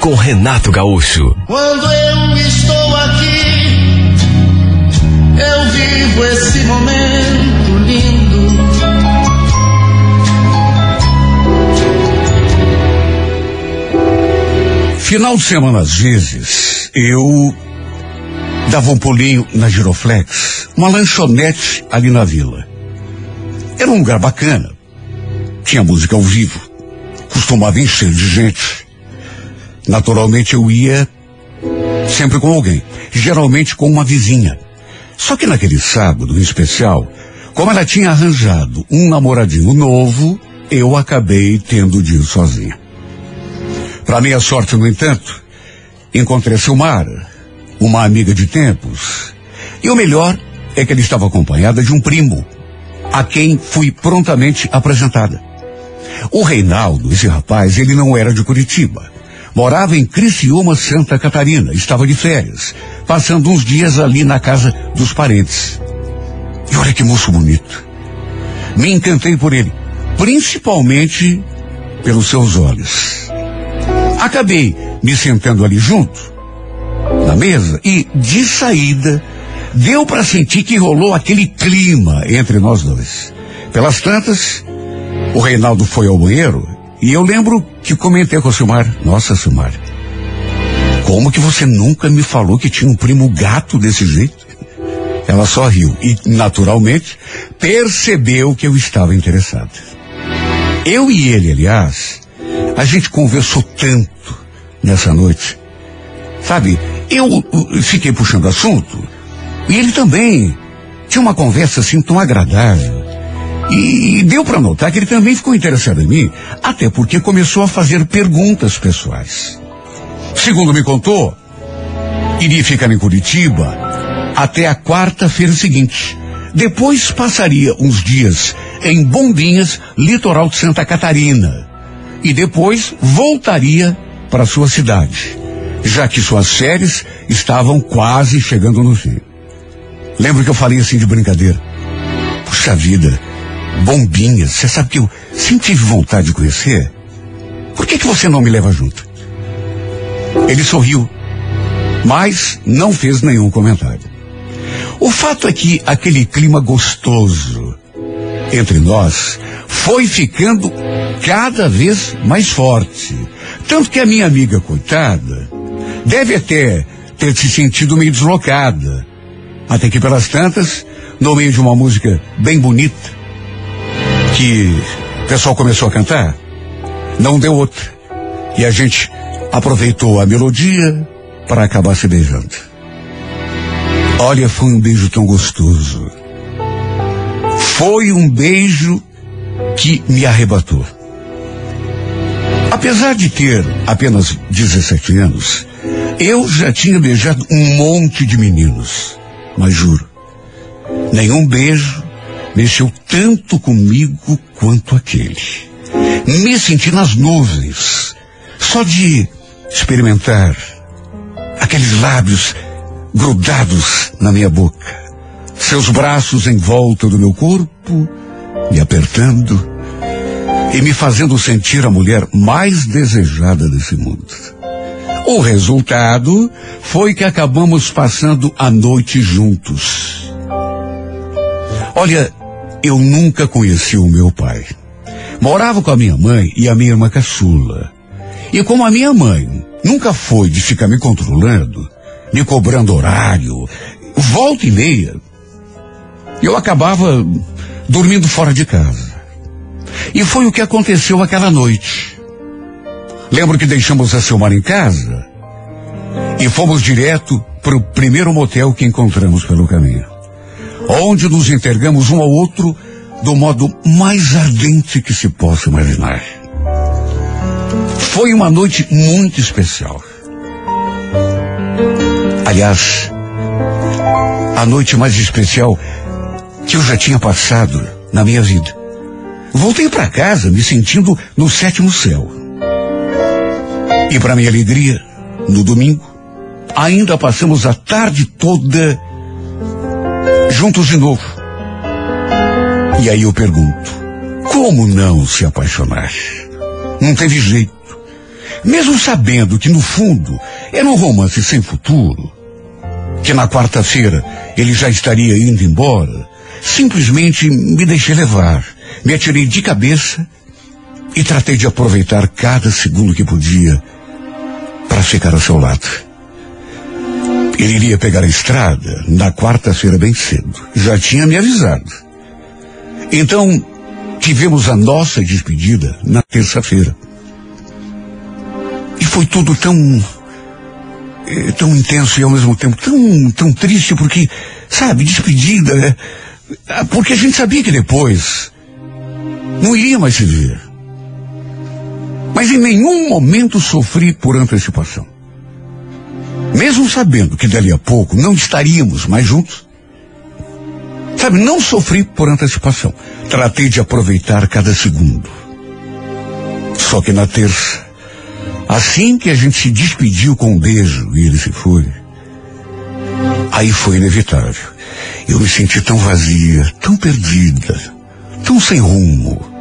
com Renato Gaúcho. Quando eu estou aqui, eu vivo esse momento lindo. Final de semana, às vezes, eu dava um pulinho na Giroflex, uma lanchonete ali na vila. Era um lugar bacana. Tinha música ao vivo. Costumava encher de gente. Naturalmente eu ia sempre com alguém. Geralmente com uma vizinha. Só que naquele sábado, em especial, como ela tinha arranjado um namoradinho novo, eu acabei tendo de ir sozinha. Para minha sorte, no entanto, encontrei a Silmara, uma amiga de tempos. E o melhor é que ela estava acompanhada de um primo, a quem fui prontamente apresentada. O Reinaldo, esse rapaz, ele não era de Curitiba. Morava em Criciúma, Santa Catarina. Estava de férias, passando uns dias ali na casa dos parentes. E olha que moço bonito. Me encantei por ele, principalmente pelos seus olhos. Acabei me sentando ali junto, na mesa, e de saída, deu para sentir que rolou aquele clima entre nós dois. Pelas tantas, o Reinaldo foi ao banheiro e eu lembro que comentei com a Silmar, nossa Silmar, como que você nunca me falou que tinha um primo gato desse jeito? Ela só riu e, naturalmente, percebeu que eu estava interessado. Eu e ele, aliás, a gente conversou tanto nessa noite. Sabe, eu uh, fiquei puxando assunto e ele também tinha uma conversa assim tão agradável. E deu para notar que ele também ficou interessado em mim, até porque começou a fazer perguntas pessoais. Segundo me contou, iria ficar em Curitiba até a quarta-feira seguinte. Depois passaria uns dias em Bombinhas, litoral de Santa Catarina. E depois voltaria para sua cidade, já que suas férias estavam quase chegando no fim. Lembro que eu falei assim de brincadeira. Puxa vida, Bombinhas, você sabe que eu sempre tive vontade de conhecer? Por que, que você não me leva junto? Ele sorriu, mas não fez nenhum comentário. O fato é que aquele clima gostoso entre nós foi ficando cada vez mais forte. Tanto que a minha amiga, coitada, deve até ter se sentido meio deslocada. Até que pelas tantas, no meio de uma música bem bonita, que o pessoal começou a cantar, não deu outra. E a gente aproveitou a melodia para acabar se beijando. Olha, foi um beijo tão gostoso. Foi um beijo que me arrebatou. Apesar de ter apenas 17 anos, eu já tinha beijado um monte de meninos. Mas juro, nenhum beijo mexeu tanto comigo quanto aquele. Me senti nas nuvens, só de experimentar aqueles lábios grudados na minha boca, seus braços em volta do meu corpo, me apertando e me fazendo sentir a mulher mais desejada desse mundo. O resultado foi que acabamos passando a noite juntos. Olha, eu nunca conheci o meu pai. Morava com a minha mãe e a minha irmã caçula. E como a minha mãe nunca foi de ficar me controlando, me cobrando horário, volta e meia, eu acabava dormindo fora de casa. E foi o que aconteceu aquela noite. Lembro que deixamos a Silmar em casa e fomos direto para o primeiro motel que encontramos pelo caminho. Onde nos entregamos um ao outro do modo mais ardente que se possa imaginar. Foi uma noite muito especial. Aliás, a noite mais especial que eu já tinha passado na minha vida. Voltei para casa me sentindo no sétimo céu. E para minha alegria, no domingo, ainda passamos a tarde toda juntos de novo. E aí eu pergunto, como não se apaixonar? Não teve jeito. Mesmo sabendo que no fundo era um romance sem futuro, que na quarta-feira ele já estaria indo embora, simplesmente me deixei levar, me atirei de cabeça e tratei de aproveitar cada segundo que podia para ficar ao seu lado. Ele iria pegar a estrada na quarta-feira bem cedo. Já tinha me avisado. Então, tivemos a nossa despedida na terça-feira. E foi tudo tão. Eh, tão intenso e ao mesmo tempo tão, tão triste, porque, sabe, despedida. Né? Porque a gente sabia que depois não iria mais se ver. Mas em nenhum momento sofri por antecipação. Mesmo sabendo que dali a pouco não estaríamos mais juntos, sabe, não sofri por antecipação. Tratei de aproveitar cada segundo. Só que na terça, assim que a gente se despediu com um beijo e ele se foi, aí foi inevitável. Eu me senti tão vazia, tão perdida, tão sem rumo.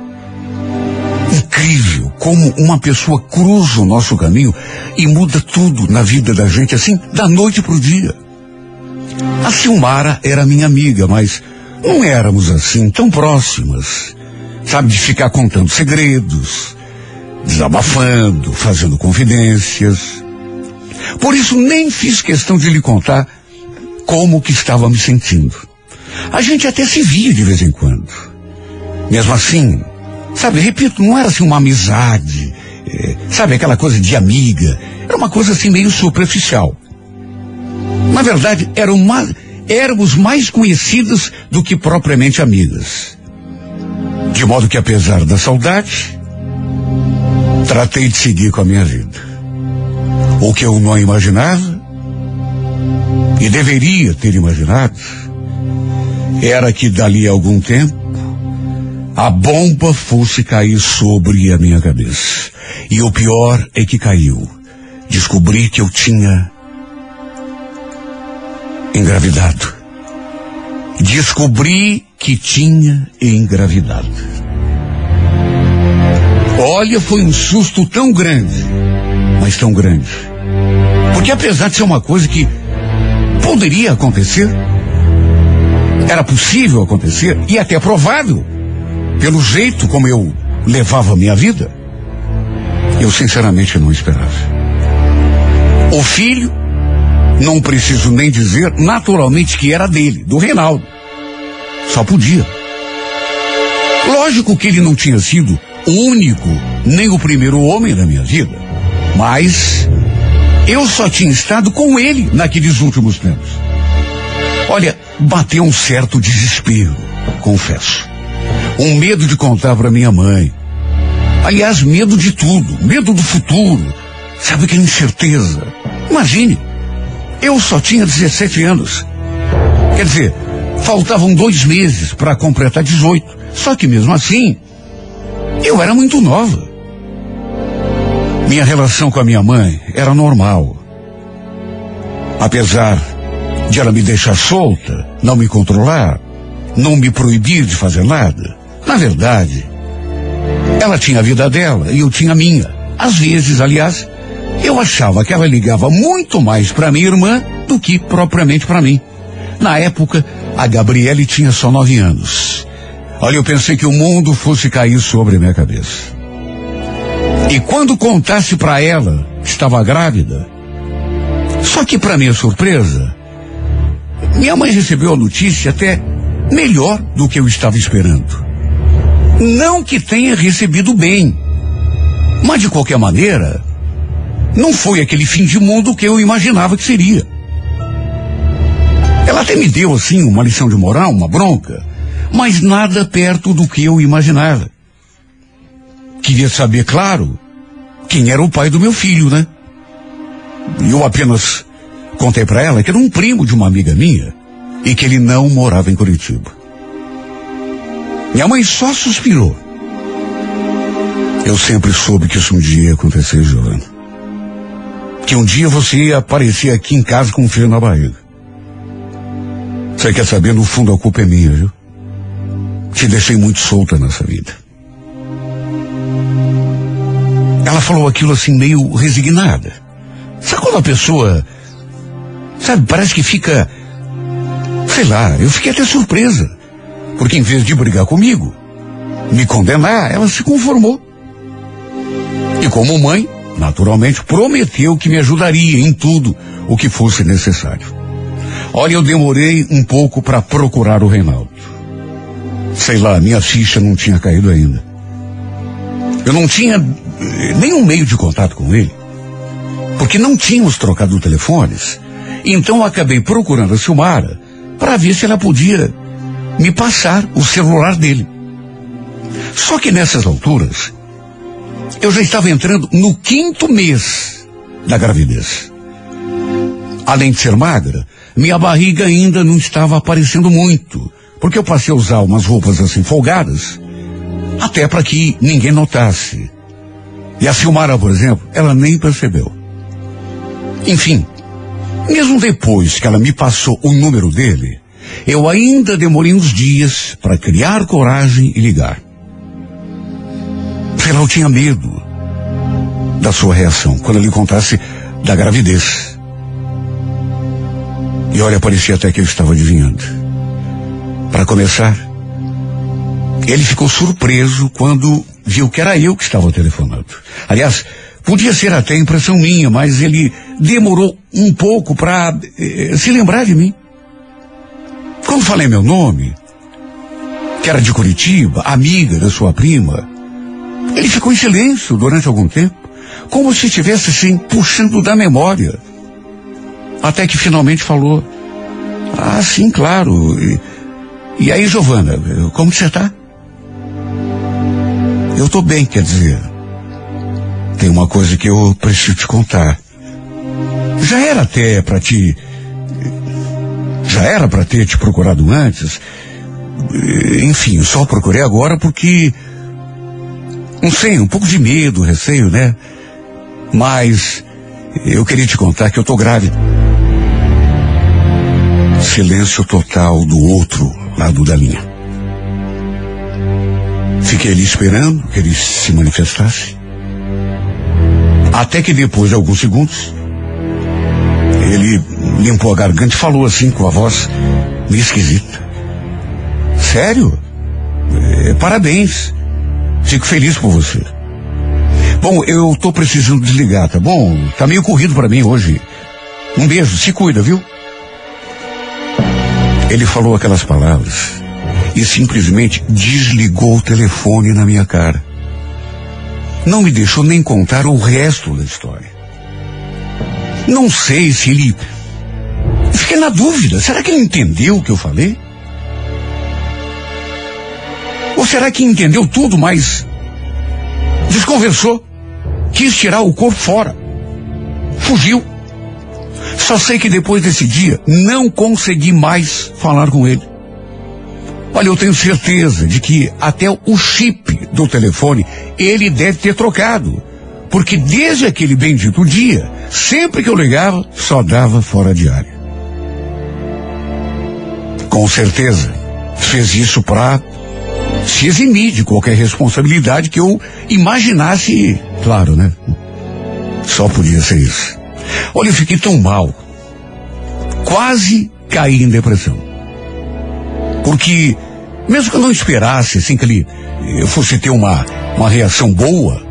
Incrível como uma pessoa cruza o nosso caminho e muda tudo na vida da gente assim, da noite para o dia. A Silmara era minha amiga, mas não éramos assim tão próximas. Sabe, de ficar contando segredos, desabafando, fazendo confidências. Por isso nem fiz questão de lhe contar como que estava me sentindo. A gente até se via de vez em quando. Mesmo assim, sabe, repito, não era assim uma amizade, é, sabe, aquela coisa de amiga. Era uma coisa assim meio superficial. Na verdade, era uma, éramos mais conhecidas do que propriamente amigas. De modo que, apesar da saudade, tratei de seguir com a minha vida. O que eu não imaginava, e deveria ter imaginado, era que dali a algum tempo, a bomba fosse cair sobre a minha cabeça. E o pior é que caiu. Descobri que eu tinha engravidado. Descobri que tinha engravidado. Olha, foi um susto tão grande, mas tão grande. Porque apesar de ser uma coisa que poderia acontecer, era possível acontecer e até provável, pelo jeito como eu levava a minha vida, eu sinceramente não esperava. O filho não preciso nem dizer, naturalmente, que era dele, do Reinaldo. Só podia. Lógico que ele não tinha sido o único, nem o primeiro homem da minha vida. Mas eu só tinha estado com ele naqueles últimos tempos. Olha, bateu um certo desespero, confesso. Um medo de contar para minha mãe. Aliás, medo de tudo, medo do futuro. Sabe aquela incerteza? Imagine, eu só tinha 17 anos. Quer dizer, faltavam dois meses para completar 18. Só que mesmo assim, eu era muito nova. Minha relação com a minha mãe era normal. Apesar de ela me deixar solta, não me controlar, não me proibir de fazer nada, na verdade, ela tinha a vida dela e eu tinha a minha. Às vezes, aliás, eu achava que ela ligava muito mais para minha irmã do que propriamente para mim. Na época, a Gabriele tinha só nove anos. Olha, eu pensei que o mundo fosse cair sobre minha cabeça. E quando contasse para ela que estava grávida, só que para minha surpresa, minha mãe recebeu a notícia até melhor do que eu estava esperando. Não que tenha recebido bem, mas de qualquer maneira, não foi aquele fim de mundo que eu imaginava que seria. Ela até me deu, assim, uma lição de moral, uma bronca, mas nada perto do que eu imaginava. Queria saber, claro, quem era o pai do meu filho, né? Eu apenas Contei para ela que era um primo de uma amiga minha e que ele não morava em Curitiba. Minha mãe só suspirou. Eu sempre soube que isso um dia ia acontecer, Giovanna. Que um dia você ia aparecer aqui em casa com um frio na barriga. Você quer saber, no fundo a culpa é minha, viu? Te deixei muito solta nessa vida. Ela falou aquilo assim meio resignada. Sabe quando a pessoa, sabe, parece que fica, sei lá, eu fiquei até surpresa. Porque em vez de brigar comigo, me condenar, ela se conformou. E como mãe, naturalmente, prometeu que me ajudaria em tudo o que fosse necessário. Olha, eu demorei um pouco para procurar o Reinaldo. Sei lá, minha ficha não tinha caído ainda. Eu não tinha eh, nenhum meio de contato com ele. Porque não tínhamos trocado telefones. Então acabei procurando a Silmara para ver se ela podia me passar o celular dele. Só que nessas alturas, eu já estava entrando no quinto mês da gravidez. Além de ser magra, minha barriga ainda não estava aparecendo muito, porque eu passei a usar umas roupas assim folgadas, até para que ninguém notasse. E a Silmara, por exemplo, ela nem percebeu. Enfim, mesmo depois que ela me passou o número dele, eu ainda demorei uns dias para criar coragem e ligar. Sei lá, eu tinha medo da sua reação quando ele contasse da gravidez. E olha, parecia até que eu estava adivinhando. Para começar, ele ficou surpreso quando viu que era eu que estava telefonando. Aliás, podia ser até impressão minha, mas ele demorou um pouco para eh, se lembrar de mim. Quando falei meu nome, que era de Curitiba, amiga da sua prima, ele ficou em silêncio durante algum tempo, como se estivesse assim puxando da memória. Até que finalmente falou: Ah, sim, claro. E, e aí, Giovana, como você está? Eu estou bem, quer dizer. Tem uma coisa que eu preciso te contar. Já era até para te já era para ter te procurado antes. Enfim, só procurei agora porque. Não sei, um pouco de medo, receio, né? Mas eu queria te contar que eu tô grávida. Silêncio total do outro lado da linha. Fiquei ali esperando que ele se manifestasse. Até que depois de alguns segundos, ele limpou a garganta e falou assim com a voz meio esquisita. Sério? É, parabéns. Fico feliz por você. Bom, eu tô precisando desligar, tá bom? Tá meio corrido para mim hoje. Um beijo, se cuida, viu? Ele falou aquelas palavras e simplesmente desligou o telefone na minha cara. Não me deixou nem contar o resto da história. Não sei se ele. Fiquei na dúvida. Será que ele entendeu o que eu falei? Ou será que entendeu tudo, mas desconversou? Quis tirar o corpo fora. Fugiu. Só sei que depois desse dia não consegui mais falar com ele. Olha, eu tenho certeza de que até o chip do telefone ele deve ter trocado. Porque desde aquele bendito dia, sempre que eu ligava, só dava fora de área. Com certeza, fez isso para se eximir de qualquer responsabilidade que eu imaginasse, claro, né? Só podia ser isso. Olha, eu fiquei tão mal. Quase caí em depressão. Porque, mesmo que eu não esperasse, assim, que ele eu fosse ter uma, uma reação boa,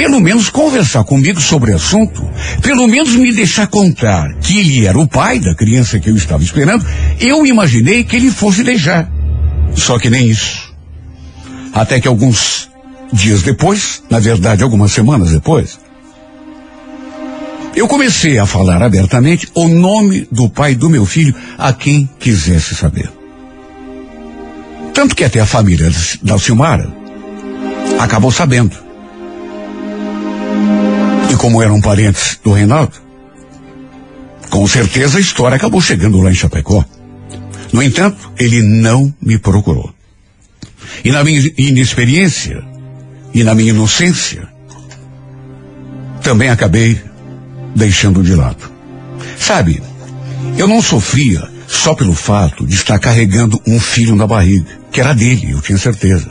pelo menos conversar comigo sobre o assunto, pelo menos me deixar contar que ele era o pai da criança que eu estava esperando, eu imaginei que ele fosse deixar. Só que nem isso. Até que alguns dias depois, na verdade algumas semanas depois, eu comecei a falar abertamente o nome do pai do meu filho a quem quisesse saber. Tanto que até a família da Silmara acabou sabendo. E como eram parentes do Reinaldo, Com certeza a história acabou chegando lá em Chapecó. No entanto, ele não me procurou. E na minha inexperiência e na minha inocência, também acabei deixando de lado. Sabe, eu não sofria só pelo fato de estar carregando um filho na barriga, que era dele, eu tinha certeza.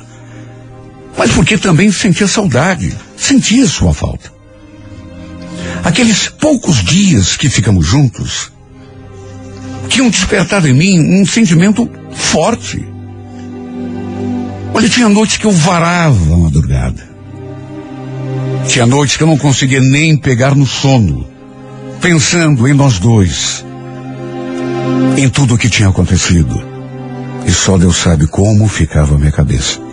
Mas porque também sentia saudade, sentia sua falta. Aqueles poucos dias que ficamos juntos tinham despertado em mim um sentimento forte. Olha, tinha noites que eu varava a madrugada. Tinha noites que eu não conseguia nem pegar no sono, pensando em nós dois, em tudo o que tinha acontecido. E só Deus sabe como ficava a minha cabeça.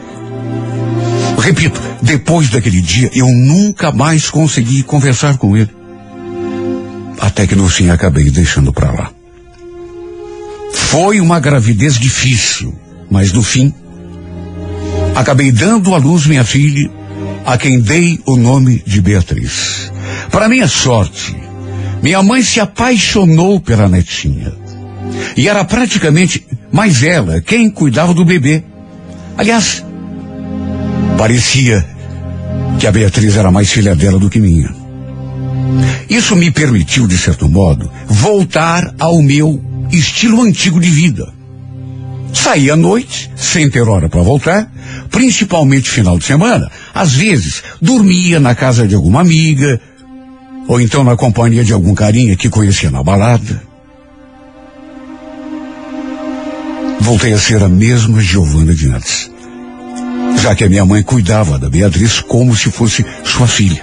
Repito, depois daquele dia eu nunca mais consegui conversar com ele. Até que no fim acabei deixando para lá. Foi uma gravidez difícil, mas no fim acabei dando à luz minha filha, a quem dei o nome de Beatriz. Para minha sorte, minha mãe se apaixonou pela netinha. E era praticamente mais ela quem cuidava do bebê. Aliás, parecia que a Beatriz era mais filha dela do que minha. Isso me permitiu, de certo modo, voltar ao meu estilo antigo de vida. Saía à noite, sem ter hora para voltar, principalmente final de semana. Às vezes, dormia na casa de alguma amiga, ou então na companhia de algum carinha que conhecia na balada. Voltei a ser a mesma Giovana de antes. Já que a minha mãe cuidava da Beatriz como se fosse sua filha.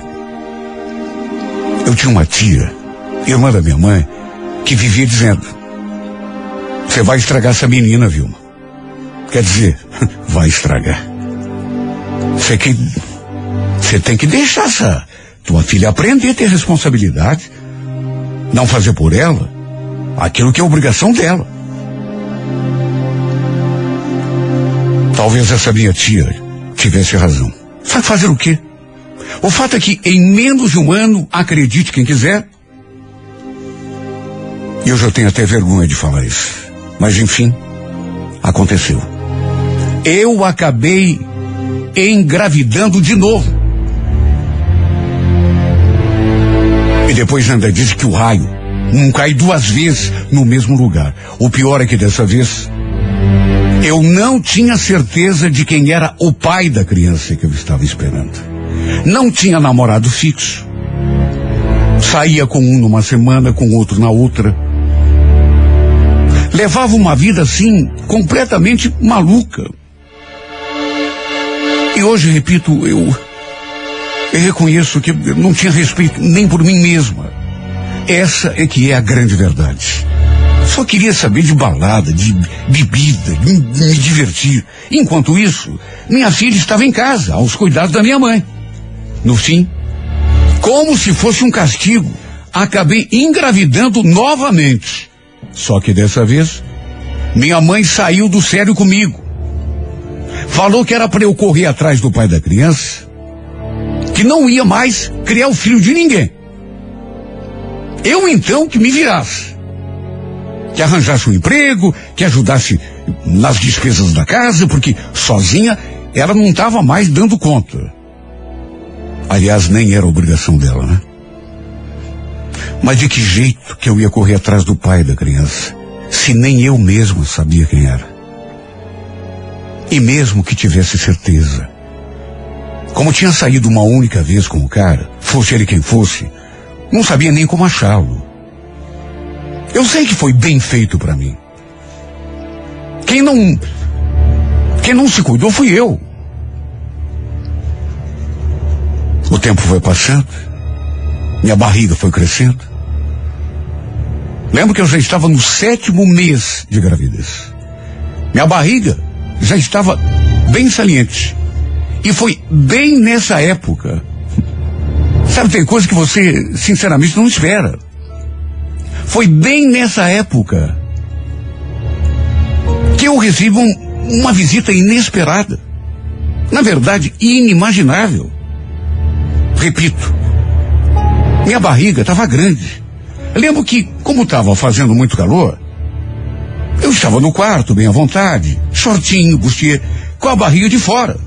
Eu tinha uma tia, irmã da minha mãe, que vivia dizendo: Você vai estragar essa menina, Vilma. Quer dizer, vai estragar. Você que. Você tem que deixar essa tua filha aprender a ter responsabilidade. Não fazer por ela aquilo que é obrigação dela. Talvez essa minha tia tivesse razão. Sabe fazer o quê? O fato é que em menos de um ano, acredite quem quiser, e eu já tenho até vergonha de falar isso. Mas enfim, aconteceu. Eu acabei engravidando de novo. E depois ainda diz que o raio não cai duas vezes no mesmo lugar. O pior é que dessa vez eu não tinha certeza de quem era o pai da criança que eu estava esperando. Não tinha namorado fixo. Saía com um numa semana, com outro na outra. Levava uma vida assim, completamente maluca. E hoje, repito, eu, eu reconheço que não tinha respeito nem por mim mesma. Essa é que é a grande verdade. Só queria saber de balada, de bebida, de me divertir. Enquanto isso, minha filha estava em casa, aos cuidados da minha mãe. No fim, como se fosse um castigo, acabei engravidando novamente. Só que dessa vez, minha mãe saiu do sério comigo. Falou que era para eu correr atrás do pai da criança, que não ia mais criar o filho de ninguém. Eu então que me virasse. Que arranjasse um emprego, que ajudasse nas despesas da casa, porque sozinha ela não estava mais dando conta. Aliás, nem era obrigação dela, né? Mas de que jeito que eu ia correr atrás do pai da criança, se nem eu mesmo sabia quem era? E mesmo que tivesse certeza, como tinha saído uma única vez com o cara, fosse ele quem fosse, não sabia nem como achá-lo. Eu sei que foi bem feito para mim. Quem não. Quem não se cuidou fui eu. O tempo foi passando, minha barriga foi crescendo. Lembro que eu já estava no sétimo mês de gravidez. Minha barriga já estava bem saliente. E foi bem nessa época. Sabe, tem coisa que você, sinceramente, não espera. Foi bem nessa época que eu recebo um, uma visita inesperada. Na verdade, inimaginável. Repito, minha barriga estava grande. Lembro que, como estava fazendo muito calor, eu estava no quarto, bem à vontade, shortinho, bustier, com a barriga de fora.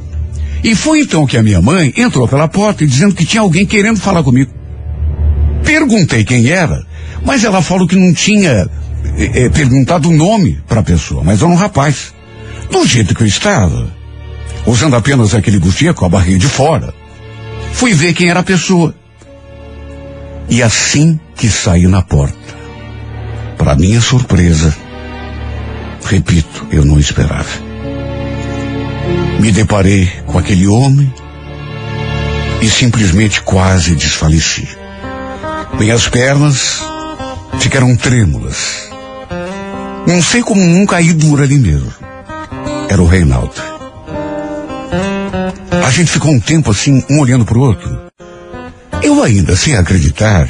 E foi então que a minha mãe entrou pela porta dizendo que tinha alguém querendo falar comigo. Perguntei quem era, mas ela falou que não tinha é, perguntado o nome para a pessoa, mas era um rapaz. Do jeito que eu estava, usando apenas aquele bustier com a barriga de fora, fui ver quem era a pessoa. E assim que saí na porta, para minha surpresa, repito, eu não esperava. Me deparei com aquele homem e simplesmente quase desfaleci. Minhas pernas ficaram trêmulas. Não sei como não caí dura ali mesmo. Era o Reinaldo. A gente ficou um tempo assim, um olhando para o outro. Eu ainda sem acreditar,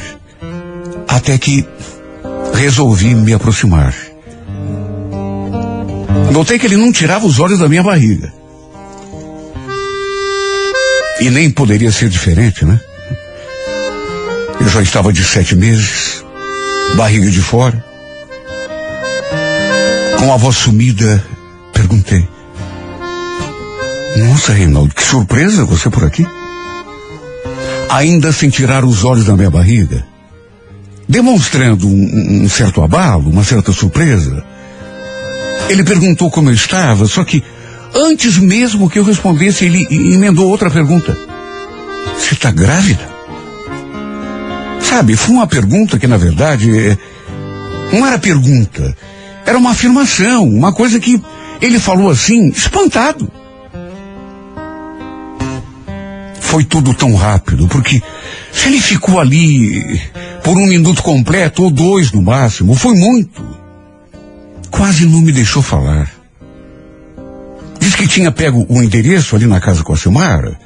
até que resolvi me aproximar. Notei que ele não tirava os olhos da minha barriga. E nem poderia ser diferente, né? Eu já estava de sete meses, barriga de fora. Com a voz sumida, perguntei. Nossa, Reinaldo, que surpresa você por aqui. Ainda sem tirar os olhos da minha barriga, demonstrando um, um certo abalo, uma certa surpresa. Ele perguntou como eu estava, só que antes mesmo que eu respondesse, ele emendou outra pergunta. Você está grávida? Sabe, foi uma pergunta que, na verdade, é, não era pergunta. Era uma afirmação, uma coisa que ele falou assim, espantado. Foi tudo tão rápido, porque se ele ficou ali por um minuto completo, ou dois no máximo, foi muito. Quase não me deixou falar. Diz que tinha pego o endereço ali na casa com a Silmara,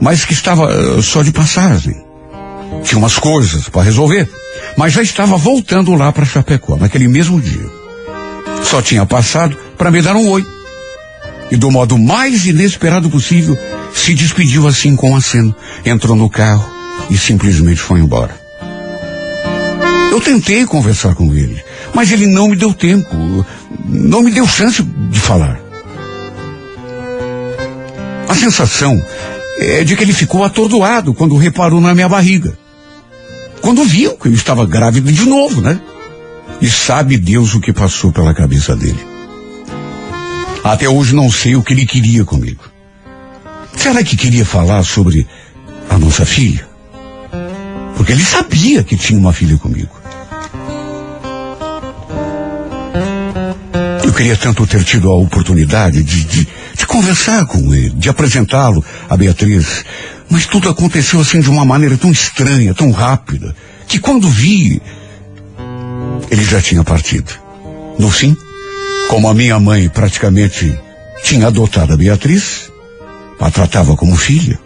mas que estava uh, só de passagem. Tinha umas coisas para resolver, mas já estava voltando lá para Chapecó naquele mesmo dia. Só tinha passado para me dar um oi. E do modo mais inesperado possível, se despediu assim com um aceno, entrou no carro e simplesmente foi embora. Eu tentei conversar com ele, mas ele não me deu tempo, não me deu chance de falar. A sensação é de que ele ficou atordoado quando reparou na minha barriga. Quando viu que eu estava grávida de novo, né? E sabe Deus o que passou pela cabeça dele. Até hoje não sei o que ele queria comigo. Será que queria falar sobre a nossa filha? Porque ele sabia que tinha uma filha comigo. Eu queria tanto ter tido a oportunidade de, de, de conversar com ele, de apresentá-lo a Beatriz. Mas tudo aconteceu assim de uma maneira tão estranha, tão rápida, que quando vi, ele já tinha partido. No fim, como a minha mãe praticamente tinha adotado a Beatriz, a tratava como filha,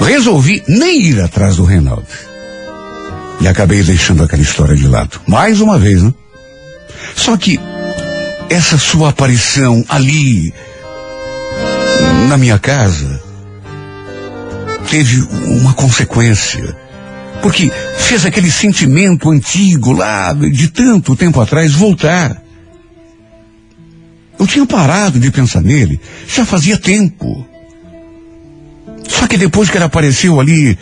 resolvi nem ir atrás do Reinaldo. E acabei deixando aquela história de lado. Mais uma vez, né? Só que essa sua aparição ali, na minha casa, teve uma consequência. Porque fez aquele sentimento antigo lá de tanto tempo atrás voltar. Eu tinha parado de pensar nele já fazia tempo. Só que depois que ele apareceu ali,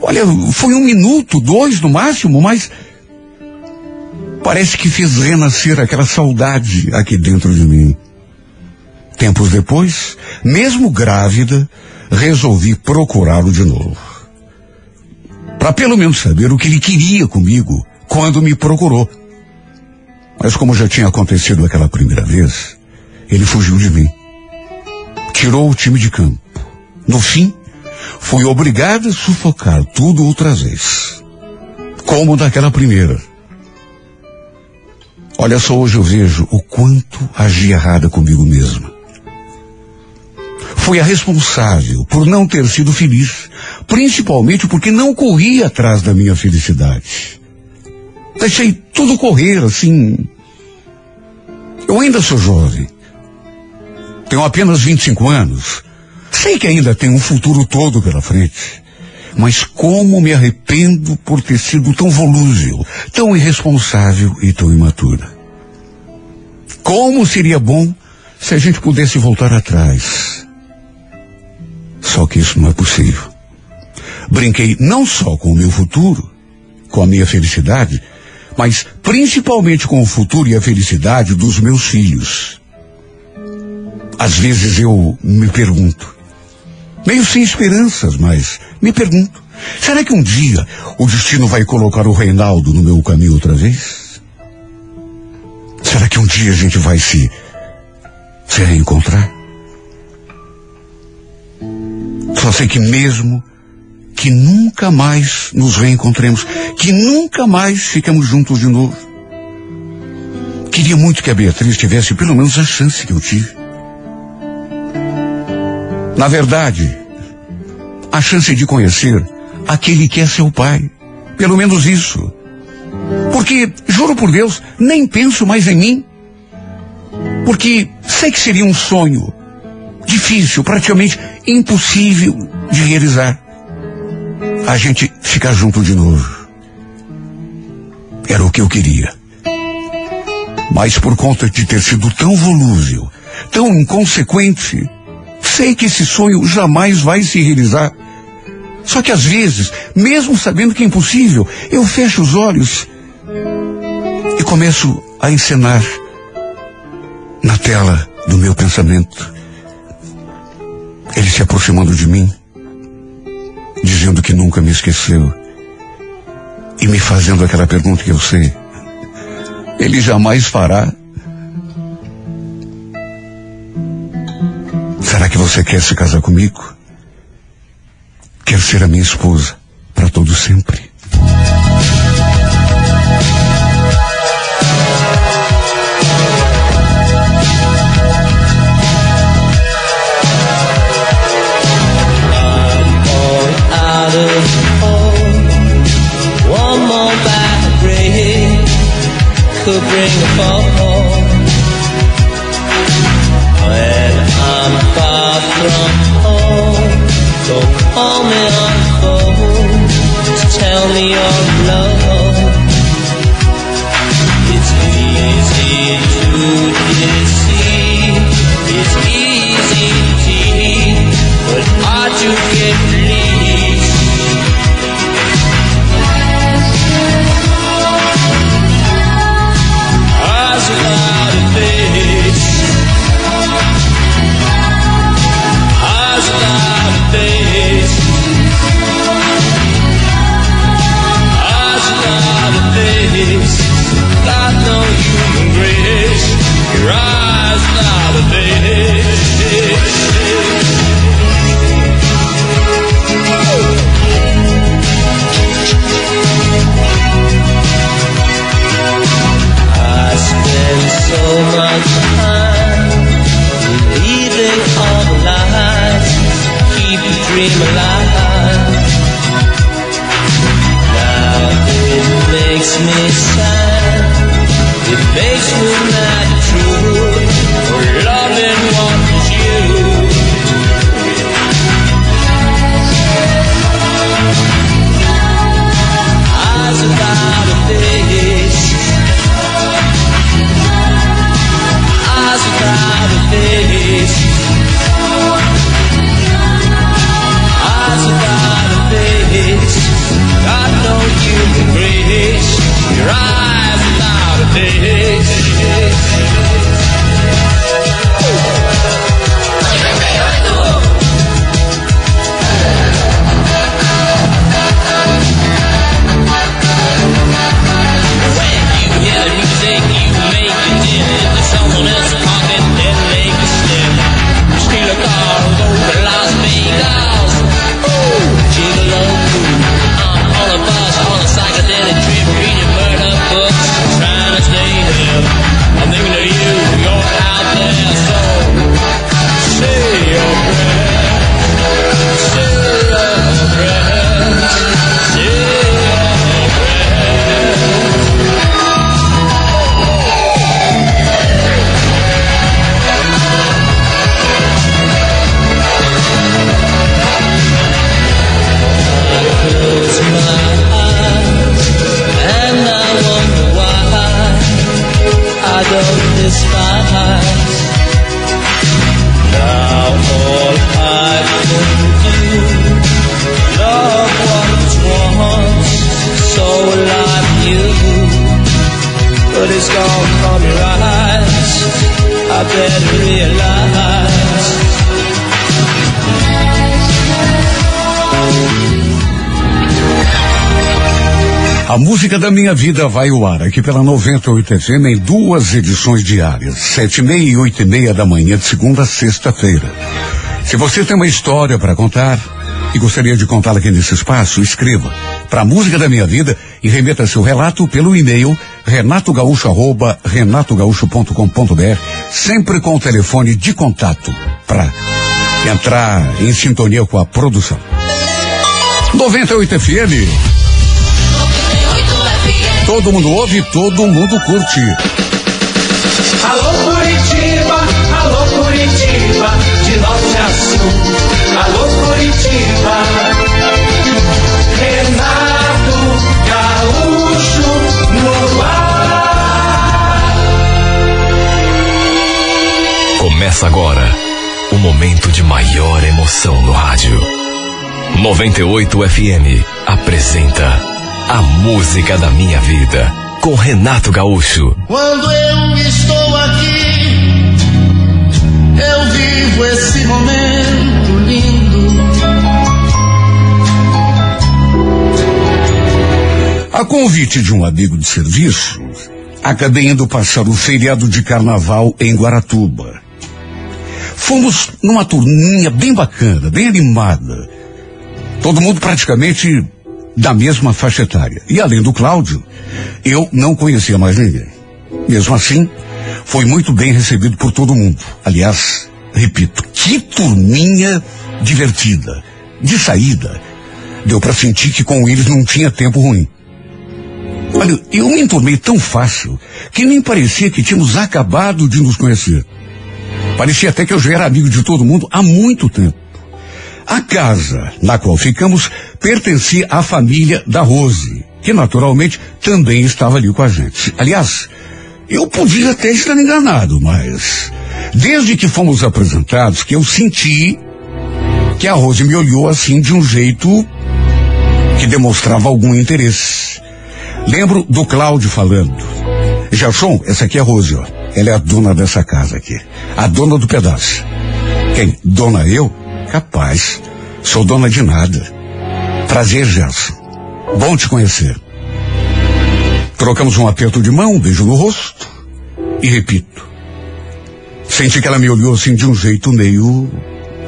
olha, foi um minuto, dois no máximo, mas parece que fez renascer aquela saudade aqui dentro de mim. Tempos depois, mesmo grávida, resolvi procurá-lo de novo. Para pelo menos saber o que ele queria comigo quando me procurou. Mas como já tinha acontecido aquela primeira vez, ele fugiu de mim. Tirou o time de campo. No fim, fui obrigado a sufocar tudo outra vez. Como daquela primeira. Olha só, hoje eu vejo o quanto agi errada comigo mesma. Fui a responsável por não ter sido feliz, principalmente porque não corri atrás da minha felicidade. Deixei tudo correr assim. Eu ainda sou jovem. Tenho apenas 25 anos. Sei que ainda tenho um futuro todo pela frente. Mas como me arrependo por ter sido tão volúvel, tão irresponsável e tão imatura. Como seria bom se a gente pudesse voltar atrás. Só que isso não é possível. Brinquei não só com o meu futuro, com a minha felicidade, mas principalmente com o futuro e a felicidade dos meus filhos. Às vezes eu me pergunto, meio sem esperanças, mas me pergunto, será que um dia o destino vai colocar o Reinaldo no meu caminho outra vez? Será que um dia a gente vai se, se reencontrar? Só sei que mesmo que nunca mais nos reencontremos, que nunca mais ficamos juntos de novo. Queria muito que a Beatriz tivesse pelo menos a chance que eu tive. Na verdade, a chance de conhecer aquele que é seu pai. Pelo menos isso. Porque, juro por Deus, nem penso mais em mim. Porque sei que seria um sonho difícil, praticamente impossível de realizar a gente ficar junto de novo. Era o que eu queria. Mas por conta de ter sido tão volúvel, tão inconsequente, sei que esse sonho jamais vai se realizar. Só que às vezes, mesmo sabendo que é impossível, eu fecho os olhos e começo a encenar na tela do meu pensamento. Ele se aproximando de mim dizendo que nunca me esqueceu e me fazendo aquela pergunta que eu sei. Ele jamais fará. Será que você quer se casar comigo? Quer ser a minha esposa para todo sempre? Música da minha vida vai ao ar aqui pela 98 FM em duas edições diárias, sete e meia e oito e meia da manhã de segunda a sexta-feira. Se você tem uma história para contar e gostaria de contá-la aqui nesse espaço, escreva para música da minha vida e remeta seu relato pelo e-mail renatogaúcho arroba renatogaúcho.com.br, sempre com o telefone de contato para entrar em sintonia com a produção. 98 FM. Todo mundo ouve, todo mundo curte. Alô Curitiba, alô Curitiba, de norte a sul. Alô Curitiba, Renato Gaúcho no ar. Começa agora o momento de maior emoção no rádio. 98 FM apresenta A Música da Minha Vida com Renato Gaúcho. Quando eu estou aqui, eu vivo esse momento lindo. A convite de um amigo de serviço, acabei indo passar o feriado de carnaval em Guaratuba. Fomos numa turninha bem bacana, bem animada. Todo mundo praticamente da mesma faixa etária. E além do Cláudio, eu não conhecia mais ninguém. Mesmo assim, foi muito bem recebido por todo mundo. Aliás, repito, que turminha divertida, de saída. Deu para sentir que com eles não tinha tempo ruim. Olha, eu me enturmei tão fácil que nem parecia que tínhamos acabado de nos conhecer. Parecia até que eu já era amigo de todo mundo há muito tempo. A casa na qual ficamos pertencia à família da Rose, que naturalmente também estava ali com a gente. Aliás, eu podia até estar enganado, mas desde que fomos apresentados que eu senti que a Rose me olhou assim de um jeito que demonstrava algum interesse. Lembro do Cláudio falando. Gerson, essa aqui é a Rose, ó. Ela é a dona dessa casa aqui. A dona do pedaço. Quem? Dona eu? Capaz. Sou dona de nada. Prazer, Gerson. Bom te conhecer. Trocamos um aperto de mão, um beijo no rosto. E repito. Senti que ela me olhou assim de um jeito meio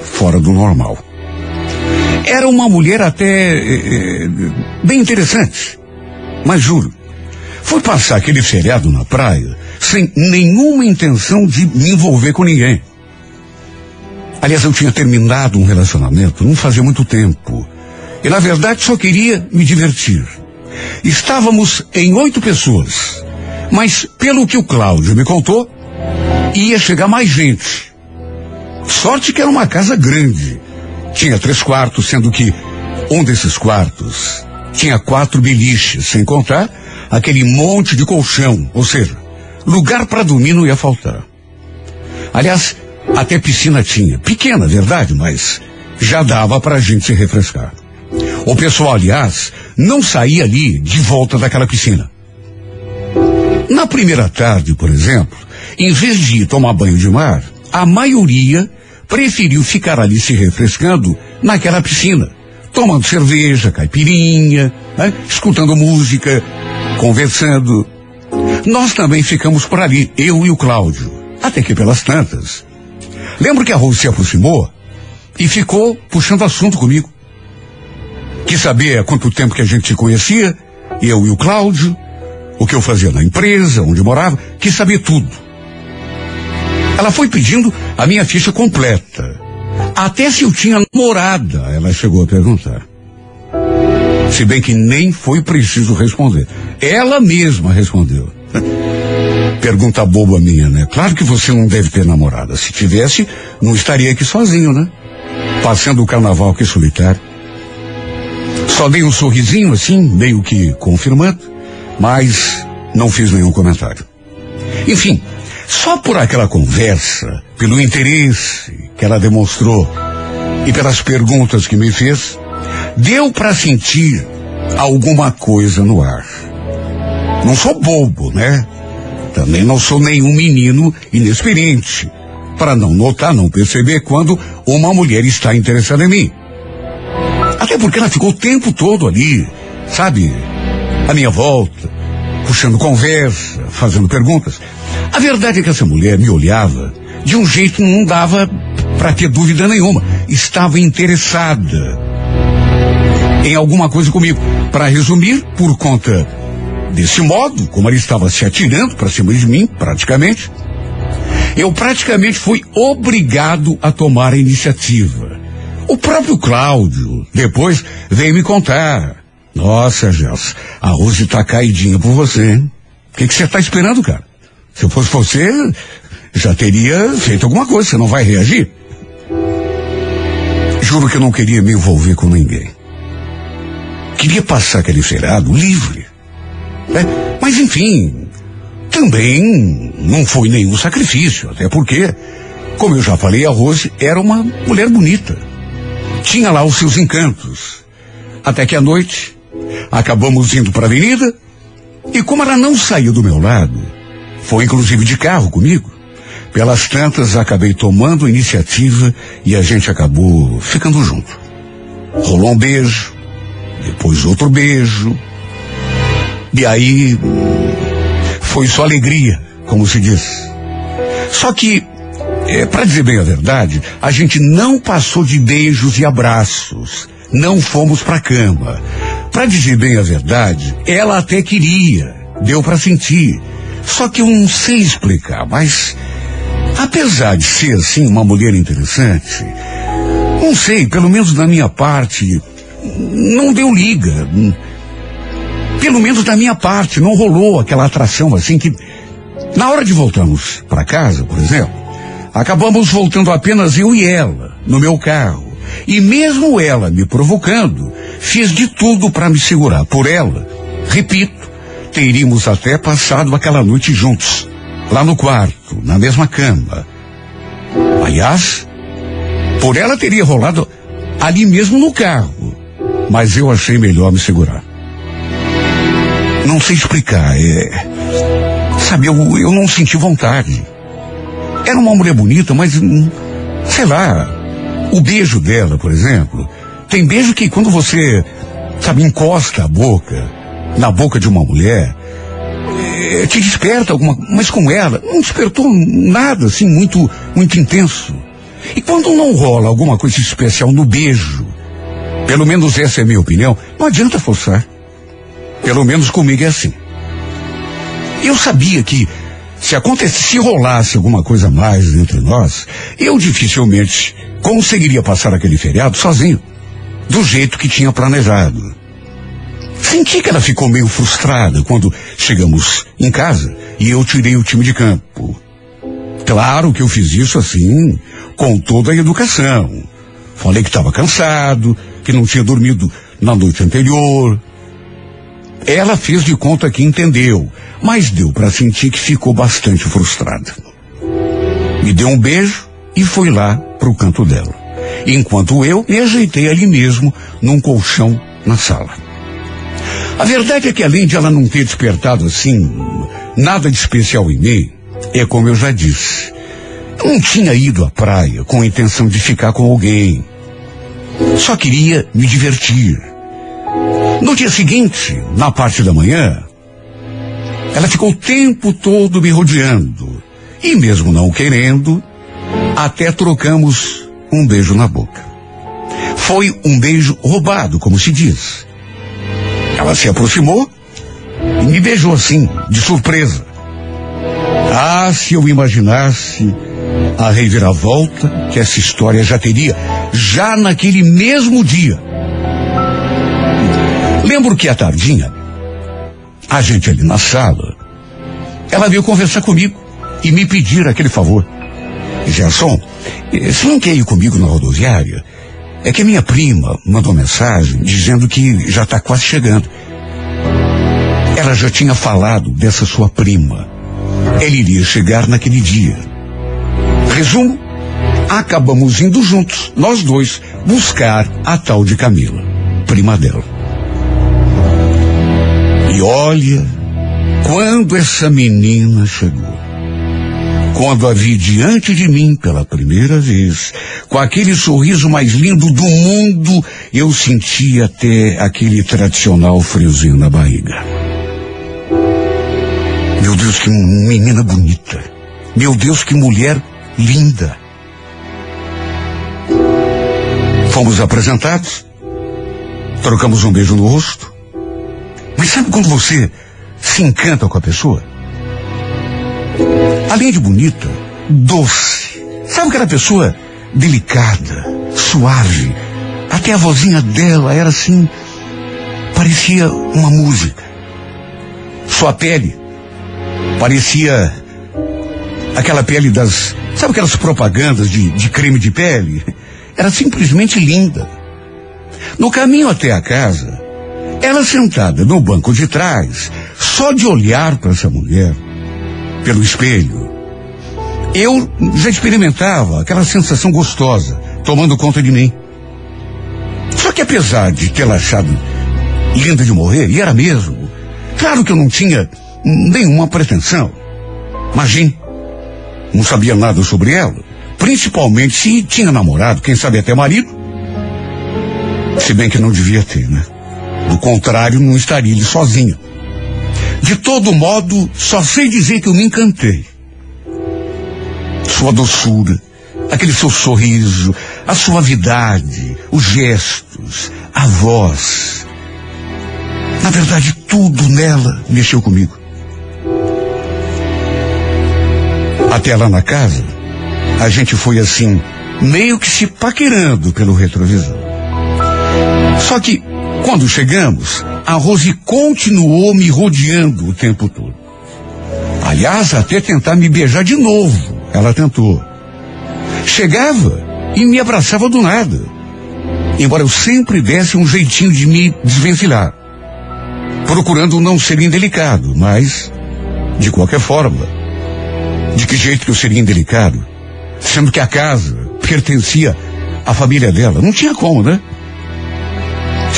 fora do normal. Era uma mulher até eh, bem interessante. Mas juro, fui passar aquele feriado na praia sem nenhuma intenção de me envolver com ninguém. Aliás, eu tinha terminado um relacionamento não fazia muito tempo. E na verdade só queria me divertir. Estávamos em oito pessoas. Mas pelo que o Cláudio me contou, ia chegar mais gente. Sorte que era uma casa grande. Tinha três quartos, sendo que um desses quartos tinha quatro beliches, sem contar aquele monte de colchão. Ou seja, lugar para dormir não ia faltar. Aliás, até piscina tinha. Pequena, verdade, mas já dava para a gente se refrescar. O pessoal, aliás, não saía ali de volta daquela piscina. Na primeira tarde, por exemplo, em vez de ir tomar banho de mar, a maioria preferiu ficar ali se refrescando naquela piscina, tomando cerveja, caipirinha, né, escutando música, conversando. Nós também ficamos por ali, eu e o Cláudio, até que pelas tantas. Lembro que a Rose se aproximou e ficou puxando assunto comigo. Quis saber há quanto tempo que a gente se conhecia, eu e o Cláudio, o que eu fazia na empresa, onde morava, quis saber tudo. Ela foi pedindo a minha ficha completa. Até se eu tinha namorada, ela chegou a perguntar. Se bem que nem foi preciso responder. Ela mesma respondeu. Pergunta boba minha, né? Claro que você não deve ter namorada. Se tivesse, não estaria aqui sozinho, né? Passando o carnaval aqui solitário. Só dei um sorrisinho assim, meio que confirmando, mas não fiz nenhum comentário. Enfim, só por aquela conversa, pelo interesse que ela demonstrou e pelas perguntas que me fez, deu para sentir alguma coisa no ar. Não sou bobo, né? Também não sou nenhum menino inexperiente para não notar, não perceber quando uma mulher está interessada em mim. Até porque ela ficou o tempo todo ali, sabe? À minha volta, puxando conversa, fazendo perguntas. A verdade é que essa mulher me olhava de um jeito que não dava para ter dúvida nenhuma. Estava interessada em alguma coisa comigo. Para resumir, por conta desse modo, como ela estava se atirando para cima de mim, praticamente, eu praticamente fui obrigado a tomar a iniciativa. O próprio Cláudio, depois, veio me contar. Nossa, Gelson, a Rose tá caidinha por você? O que você tá esperando, cara? Se eu fosse você, já teria feito alguma coisa, você não vai reagir? Juro que eu não queria me envolver com ninguém. Queria passar aquele feriado livre. Né? Mas enfim, também não foi nenhum sacrifício, até porque, como eu já falei, a Rose era uma mulher bonita. Tinha lá os seus encantos. Até que à noite, acabamos indo para a avenida, e como ela não saiu do meu lado, foi inclusive de carro comigo, pelas tantas acabei tomando iniciativa e a gente acabou ficando junto. Rolou um beijo, depois outro beijo, e aí foi só alegria, como se diz. Só que, é, para dizer bem a verdade, a gente não passou de beijos e abraços. Não fomos para cama. Para dizer bem a verdade, ela até queria, deu para sentir. Só que eu não sei explicar, mas apesar de ser assim uma mulher interessante, não sei, pelo menos da minha parte, não deu liga. Pelo menos da minha parte, não rolou aquela atração assim que. Na hora de voltarmos para casa, por exemplo, acabamos voltando apenas eu e ela, no meu carro. E mesmo ela me provocando, fiz de tudo para me segurar. Por ela, repito, teríamos até passado aquela noite juntos, lá no quarto, na mesma cama. Aliás, por ela teria rolado ali mesmo no carro, mas eu achei melhor me segurar. Não sei explicar, é. Sabe, eu, eu não senti vontade. Era uma mulher bonita, mas. hum, Sei lá. O beijo dela, por exemplo. Tem beijo que quando você, sabe, encosta a boca na boca de uma mulher, é, te desperta alguma. Mas com ela, não despertou nada, assim, muito, muito intenso. E quando não rola alguma coisa especial no beijo, pelo menos essa é a minha opinião, não adianta forçar. Pelo menos comigo é assim. Eu sabia que se acontecesse, se rolasse alguma coisa mais entre nós, eu dificilmente conseguiria passar aquele feriado sozinho, do jeito que tinha planejado. Senti que ela ficou meio frustrada quando chegamos em casa e eu tirei o time de campo. Claro que eu fiz isso assim, com toda a educação. Falei que estava cansado, que não tinha dormido na noite anterior, ela fez de conta que entendeu, mas deu para sentir que ficou bastante frustrada. Me deu um beijo e foi lá pro canto dela. Enquanto eu me ajeitei ali mesmo, num colchão na sala. A verdade é que além de ela não ter despertado assim, nada de especial em mim, é como eu já disse. Eu não tinha ido à praia com a intenção de ficar com alguém. Só queria me divertir. No dia seguinte, na parte da manhã, ela ficou o tempo todo me rodeando. E mesmo não querendo, até trocamos um beijo na boca. Foi um beijo roubado, como se diz. Ela se aproximou e me beijou assim, de surpresa. Ah, se eu imaginasse a reviravolta que essa história já teria, já naquele mesmo dia. Lembro que à tardinha, a gente ali na sala, ela veio conversar comigo e me pedir aquele favor. Gerson, eh, você não quer ir comigo na rodoviária? É que minha prima mandou mensagem dizendo que já está quase chegando. Ela já tinha falado dessa sua prima. Ele iria chegar naquele dia. Resumo, acabamos indo juntos, nós dois, buscar a tal de Camila, prima dela. Olha, quando essa menina chegou, quando a vi diante de mim pela primeira vez, com aquele sorriso mais lindo do mundo, eu senti até aquele tradicional friozinho na barriga. Meu Deus, que menina bonita. Meu Deus, que mulher linda. Fomos apresentados, trocamos um beijo no rosto. Mas sabe quando você se encanta com a pessoa? Além de bonita, doce. Sabe aquela pessoa delicada, suave? Até a vozinha dela era assim, parecia uma música. Sua pele parecia aquela pele das. Sabe aquelas propagandas de, de creme de pele? Era simplesmente linda. No caminho até a casa, ela sentada no banco de trás, só de olhar para essa mulher, pelo espelho, eu já experimentava aquela sensação gostosa, tomando conta de mim. Só que apesar de tê-la achado linda de morrer, e era mesmo, claro que eu não tinha nenhuma pretensão. Imagine, não sabia nada sobre ela, principalmente se tinha namorado, quem sabe até marido. Se bem que não devia ter, né? Do contrário, não estaria ele sozinho. De todo modo, só sei dizer que eu me encantei. Sua doçura, aquele seu sorriso, a suavidade, os gestos, a voz. Na verdade, tudo nela mexeu comigo. Até lá na casa, a gente foi assim, meio que se paquerando pelo retrovisor. Só que, quando chegamos, a Rose continuou me rodeando o tempo todo. Aliás, até tentar me beijar de novo, ela tentou. Chegava e me abraçava do nada. Embora eu sempre desse um jeitinho de me desvencilhar. Procurando não ser indelicado, mas, de qualquer forma, de que jeito que eu seria indelicado? Sendo que a casa pertencia à família dela. Não tinha como, né?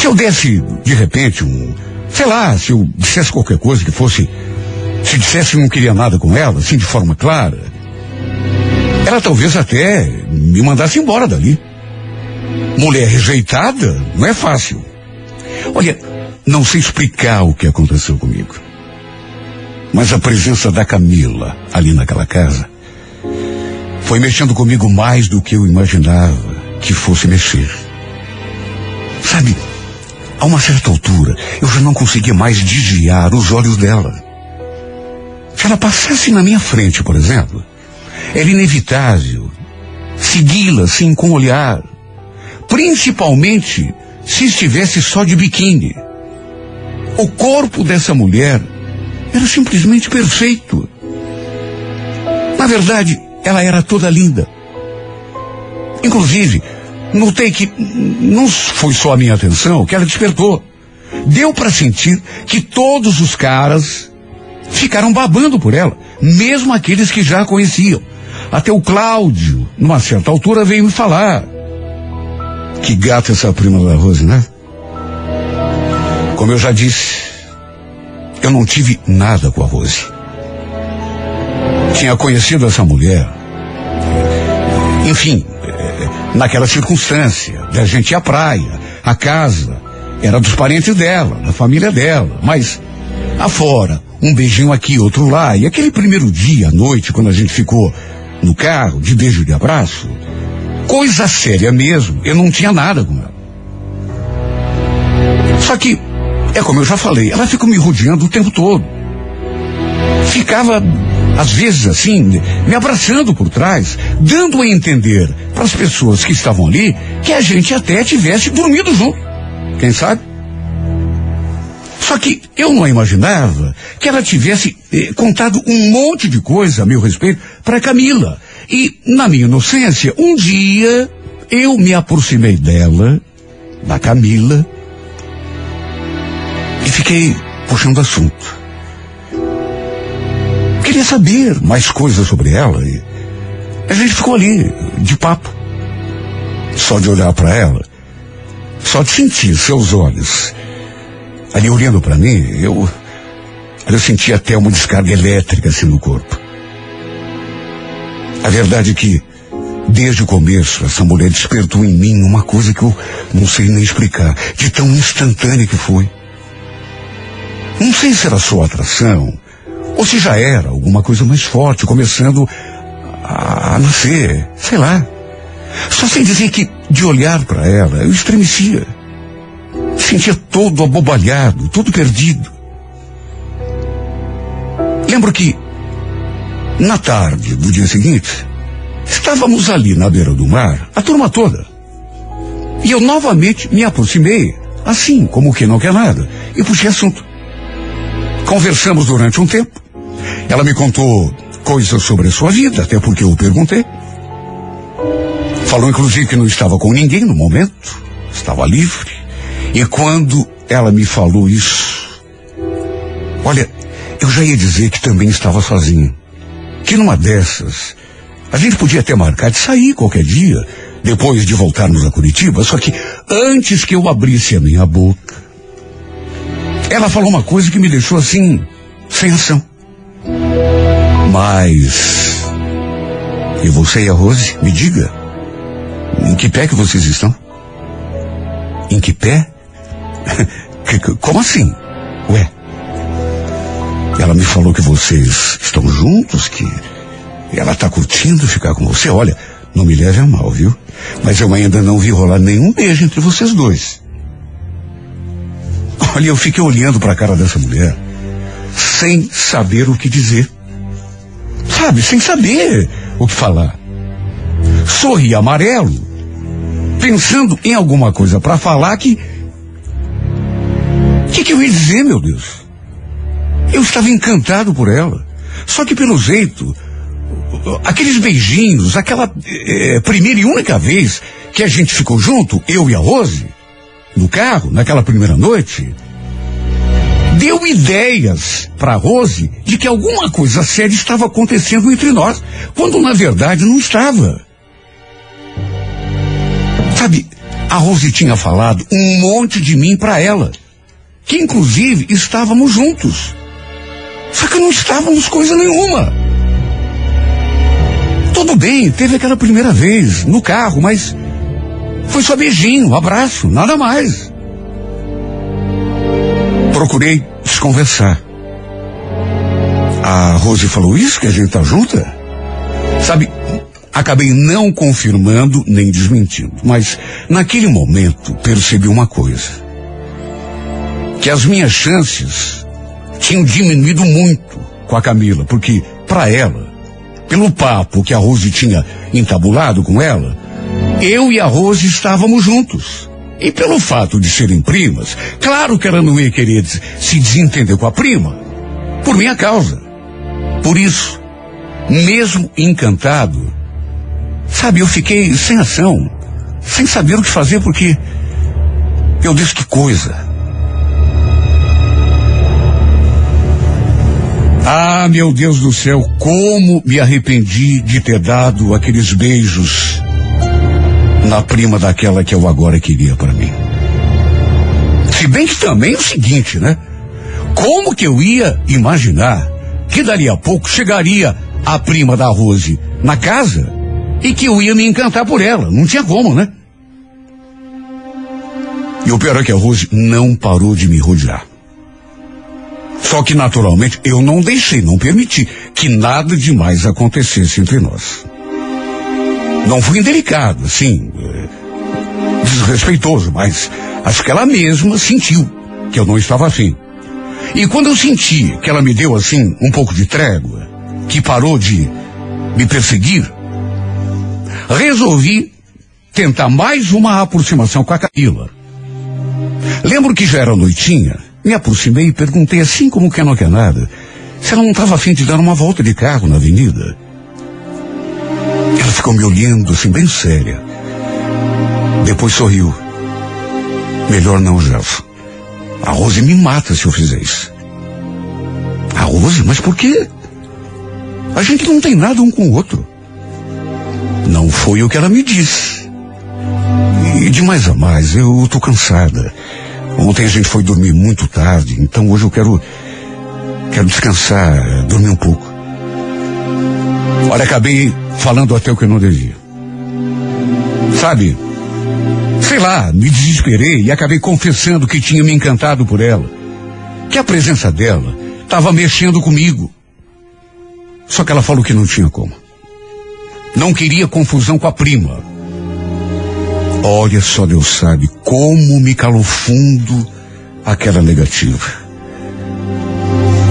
Se eu desse, de repente, um. Sei lá, se eu dissesse qualquer coisa que fosse. Se dissesse que não queria nada com ela, assim, de forma clara. Ela talvez até me mandasse embora dali. Mulher rejeitada não é fácil. Olha, não sei explicar o que aconteceu comigo. Mas a presença da Camila ali naquela casa foi mexendo comigo mais do que eu imaginava que fosse mexer. Sabe, a uma certa altura, eu já não conseguia mais desviar os olhos dela. Se ela passasse na minha frente, por exemplo, era inevitável segui-la assim com o olhar, principalmente se estivesse só de biquíni. O corpo dessa mulher era simplesmente perfeito. Na verdade, ela era toda linda. Inclusive, notei que não foi só a minha atenção que ela despertou. Deu para sentir que todos os caras ficaram babando por ela, mesmo aqueles que já a conheciam. Até o Cláudio, numa certa altura, veio me falar. Que gata essa prima da Rose, né? Como eu já disse, eu não tive nada com a Rose. Tinha conhecido essa mulher. Enfim, naquela circunstância, da gente ir à praia, a casa, era dos parentes dela, da família dela, mas afora, um beijinho aqui, outro lá, e aquele primeiro dia, à noite, quando a gente ficou no carro, de beijo e de abraço, coisa séria mesmo, eu não tinha nada com ela. Só que, é como eu já falei, ela ficou me rodeando o tempo todo. Ficava, às vezes assim, me abraçando por trás, dando a entender para as pessoas que estavam ali que a gente até tivesse dormido junto. Quem sabe? Só que eu não imaginava que ela tivesse eh, contado um monte de coisa a meu respeito para Camila. E, na minha inocência, um dia eu me aproximei dela, da Camila, e fiquei puxando assunto. Queria saber mais coisas sobre ela e a gente ficou ali, de papo. Só de olhar para ela, só de sentir seus olhos ali olhando para mim, eu eu senti até uma descarga elétrica assim no corpo. A verdade é que, desde o começo, essa mulher despertou em mim uma coisa que eu não sei nem explicar, de tão instantânea que foi. Não sei se era só atração, ou se já era alguma coisa mais forte, começando a nascer, sei lá. Só sei dizer que, de olhar para ela, eu estremecia. Sentia todo abobalhado, todo perdido. Lembro que, na tarde do dia seguinte, estávamos ali na beira do mar, a turma toda. E eu novamente me aproximei, assim como que não quer nada, e puxei assunto. Conversamos durante um tempo. Ela me contou coisas sobre a sua vida, até porque eu perguntei. Falou inclusive que não estava com ninguém no momento, estava livre. E quando ela me falou isso, olha, eu já ia dizer que também estava sozinho. Que numa dessas, a gente podia até marcar de sair qualquer dia, depois de voltarmos a Curitiba, só que antes que eu abrisse a minha boca, ela falou uma coisa que me deixou assim, sem ação. Mas. E você e a Rose, me diga. Em que pé que vocês estão? Em que pé? Como assim? Ué. Ela me falou que vocês estão juntos, que ela está curtindo ficar com você. Olha, não me leve a mal, viu? Mas eu ainda não vi rolar nenhum beijo entre vocês dois. Olha, eu fiquei olhando para a cara dessa mulher, sem saber o que dizer. Sabe, sem saber o que falar. Sorri amarelo, pensando em alguma coisa para falar que. O que, que eu ia dizer, meu Deus? Eu estava encantado por ela. Só que pelo jeito, aqueles beijinhos, aquela é, primeira e única vez que a gente ficou junto, eu e a Rose, no carro, naquela primeira noite, deu ideias para Rose de que alguma coisa séria estava acontecendo entre nós, quando na verdade não estava. Sabe, a Rose tinha falado um monte de mim para ela, que inclusive estávamos juntos. Só que não estávamos coisa nenhuma. Tudo bem, teve aquela primeira vez, no carro, mas foi só beijinho, abraço, nada mais. Procurei desconversar. A Rose falou isso, que a gente tá junta? Sabe, acabei não confirmando nem desmentindo, mas naquele momento percebi uma coisa. Que as minhas chances tinham diminuído muito com a Camila, porque para ela, pelo papo que a Rose tinha entabulado com ela, eu e a Rose estávamos juntos. E pelo fato de serem primas, claro que ela não ia querer se desentender com a prima, por minha causa. Por isso, mesmo encantado, sabe, eu fiquei sem ação, sem saber o que fazer, porque eu disse que coisa. Ah, meu Deus do céu, como me arrependi de ter dado aqueles beijos na prima daquela que eu agora queria para mim. Se bem que também é o seguinte, né? Como que eu ia imaginar que dali a pouco chegaria a prima da Rose na casa e que eu ia me encantar por ela? Não tinha como, né? E o pior é que a Rose não parou de me rodear. Só que, naturalmente, eu não deixei, não permiti que nada demais acontecesse entre nós. Não fui indelicado, assim, desrespeitoso, mas acho que ela mesma sentiu que eu não estava afim. E quando eu senti que ela me deu, assim, um pouco de trégua, que parou de me perseguir, resolvi tentar mais uma aproximação com a Camila. Lembro que já era noitinha me aproximei e perguntei, assim como quem não quer nada, se ela não estava afim de dar uma volta de carro na avenida. Ficou me olhando assim, bem séria. Depois sorriu. Melhor não, Gelson. A Rose me mata se eu fizer isso. A Rose? Mas por quê? A gente não tem nada um com o outro. Não foi o que ela me disse. E de mais a mais, eu tô cansada. Ontem a gente foi dormir muito tarde, então hoje eu quero. Quero descansar, dormir um pouco. Olha, acabei falando até o que eu não devia. Sabe? Sei lá, me desesperei e acabei confessando que tinha me encantado por ela. Que a presença dela estava mexendo comigo. Só que ela falou que não tinha como. Não queria confusão com a prima. Olha só Deus sabe como me calou fundo aquela negativa.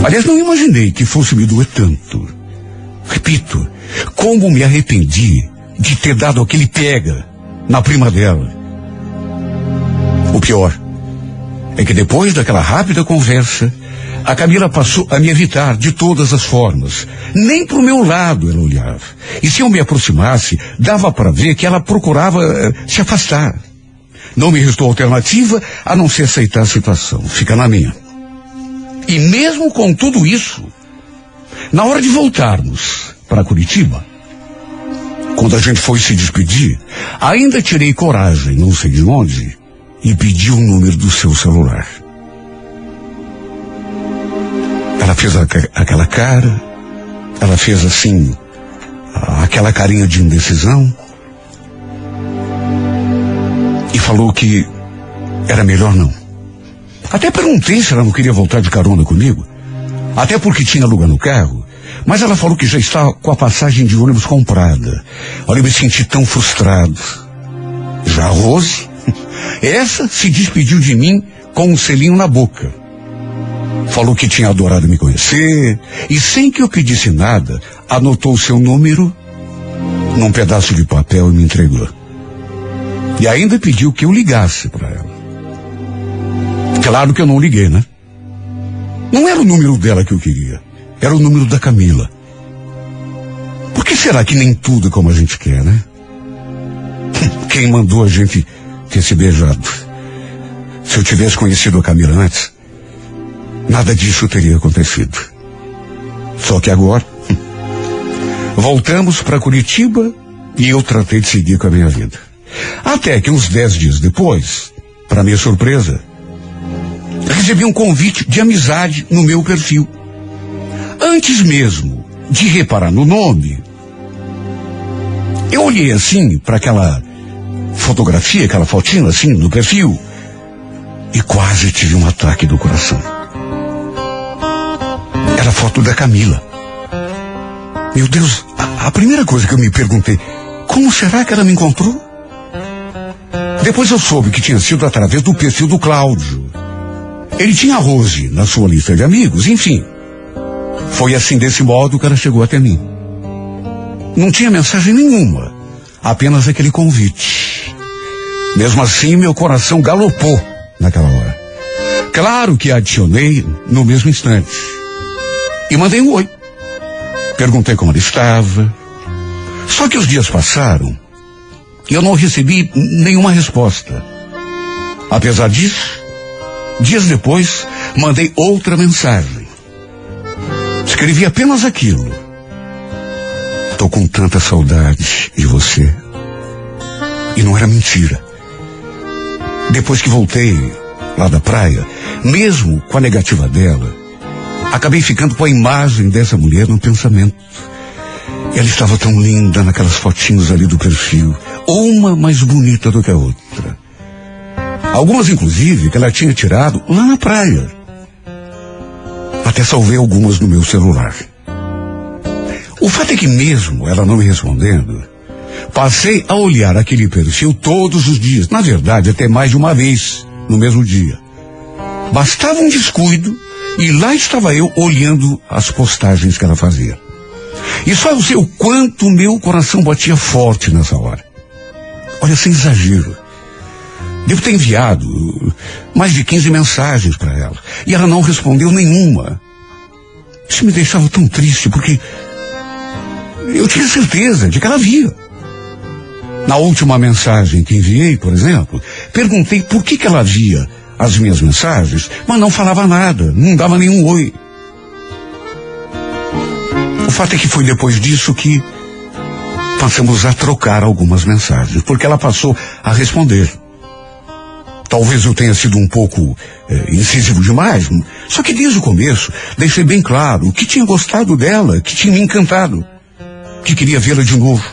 Aliás, não imaginei que fosse me doer tanto. Repito, como me arrependi de ter dado aquele pega na prima dela. O pior é que depois daquela rápida conversa, a Camila passou a me evitar de todas as formas. Nem pro meu lado ela olhava. E se eu me aproximasse, dava para ver que ela procurava eh, se afastar. Não me restou alternativa a não ser aceitar a situação. Fica na minha. E mesmo com tudo isso, na hora de voltarmos para Curitiba, quando a gente foi se despedir, ainda tirei coragem, não sei de onde, e pedi o número do seu celular. Ela fez a, aquela cara, ela fez assim, aquela carinha de indecisão, e falou que era melhor não. Até perguntei se ela não queria voltar de carona comigo, até porque tinha lugar no carro, mas ela falou que já está com a passagem de ônibus comprada. Olha, eu me senti tão frustrado. Já a Rose, essa se despediu de mim com um selinho na boca. Falou que tinha adorado me conhecer e sem que eu pedisse nada, anotou seu número num pedaço de papel e me entregou. E ainda pediu que eu ligasse para ela. Claro que eu não liguei, né? Não era o número dela que eu queria. Era o número da Camila. Por que será que nem tudo é como a gente quer, né? Quem mandou a gente ter se beijado? Se eu tivesse conhecido a Camila antes, nada disso teria acontecido. Só que agora, voltamos para Curitiba e eu tratei de seguir com a minha vida. Até que uns dez dias depois, para minha surpresa, recebi um convite de amizade no meu perfil. Antes mesmo de reparar no nome, eu olhei assim para aquela fotografia, aquela fotinha assim no perfil, e quase tive um ataque do coração. Era a foto da Camila. Meu Deus, a, a primeira coisa que eu me perguntei, como será que ela me encontrou? Depois eu soube que tinha sido através do perfil do Cláudio. Ele tinha a Rose na sua lista de amigos, enfim. Foi assim desse modo que ela chegou até mim. Não tinha mensagem nenhuma, apenas aquele convite. Mesmo assim, meu coração galopou naquela hora. Claro que adicionei no mesmo instante. E mandei um oi. Perguntei como ela estava. Só que os dias passaram e eu não recebi nenhuma resposta. Apesar disso, dias depois, mandei outra mensagem. Escrevi apenas aquilo. Tô com tanta saudade de você. E não era mentira. Depois que voltei lá da praia, mesmo com a negativa dela, acabei ficando com a imagem dessa mulher no pensamento. Ela estava tão linda naquelas fotinhos ali do perfil, uma mais bonita do que a outra. Algumas, inclusive, que ela tinha tirado lá na praia. Até salvei algumas no meu celular. O fato é que mesmo ela não me respondendo, passei a olhar aquele perfil todos os dias. Na verdade, até mais de uma vez no mesmo dia. Bastava um descuido e lá estava eu olhando as postagens que ela fazia. E só eu sei o quanto meu coração batia forte nessa hora. Olha, sem exagero. Devo ter enviado mais de 15 mensagens para ela. E ela não respondeu nenhuma. Isso me deixava tão triste, porque eu tinha certeza de que ela via. Na última mensagem que enviei, por exemplo, perguntei por que, que ela via as minhas mensagens, mas não falava nada, não dava nenhum oi. O fato é que foi depois disso que passamos a trocar algumas mensagens, porque ela passou a responder. Talvez eu tenha sido um pouco é, incisivo demais, só que desde o começo deixei bem claro que tinha gostado dela, que tinha me encantado, que queria vê-la de novo,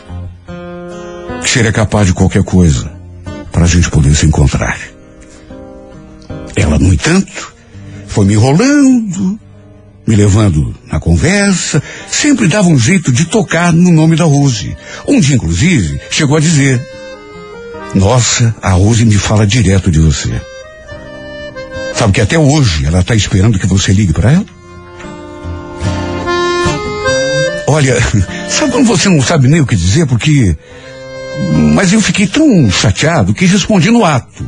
que seria capaz de qualquer coisa para a gente poder se encontrar. Ela, no entanto, foi me enrolando, me levando na conversa, sempre dava um jeito de tocar no nome da Rose. Um dia, inclusive, chegou a dizer: Nossa, a Rose me fala direto de você. Sabe que até hoje ela está esperando que você ligue para ela? Olha, sabe quando você não sabe nem o que dizer? Porque. Mas eu fiquei tão chateado que respondi no ato.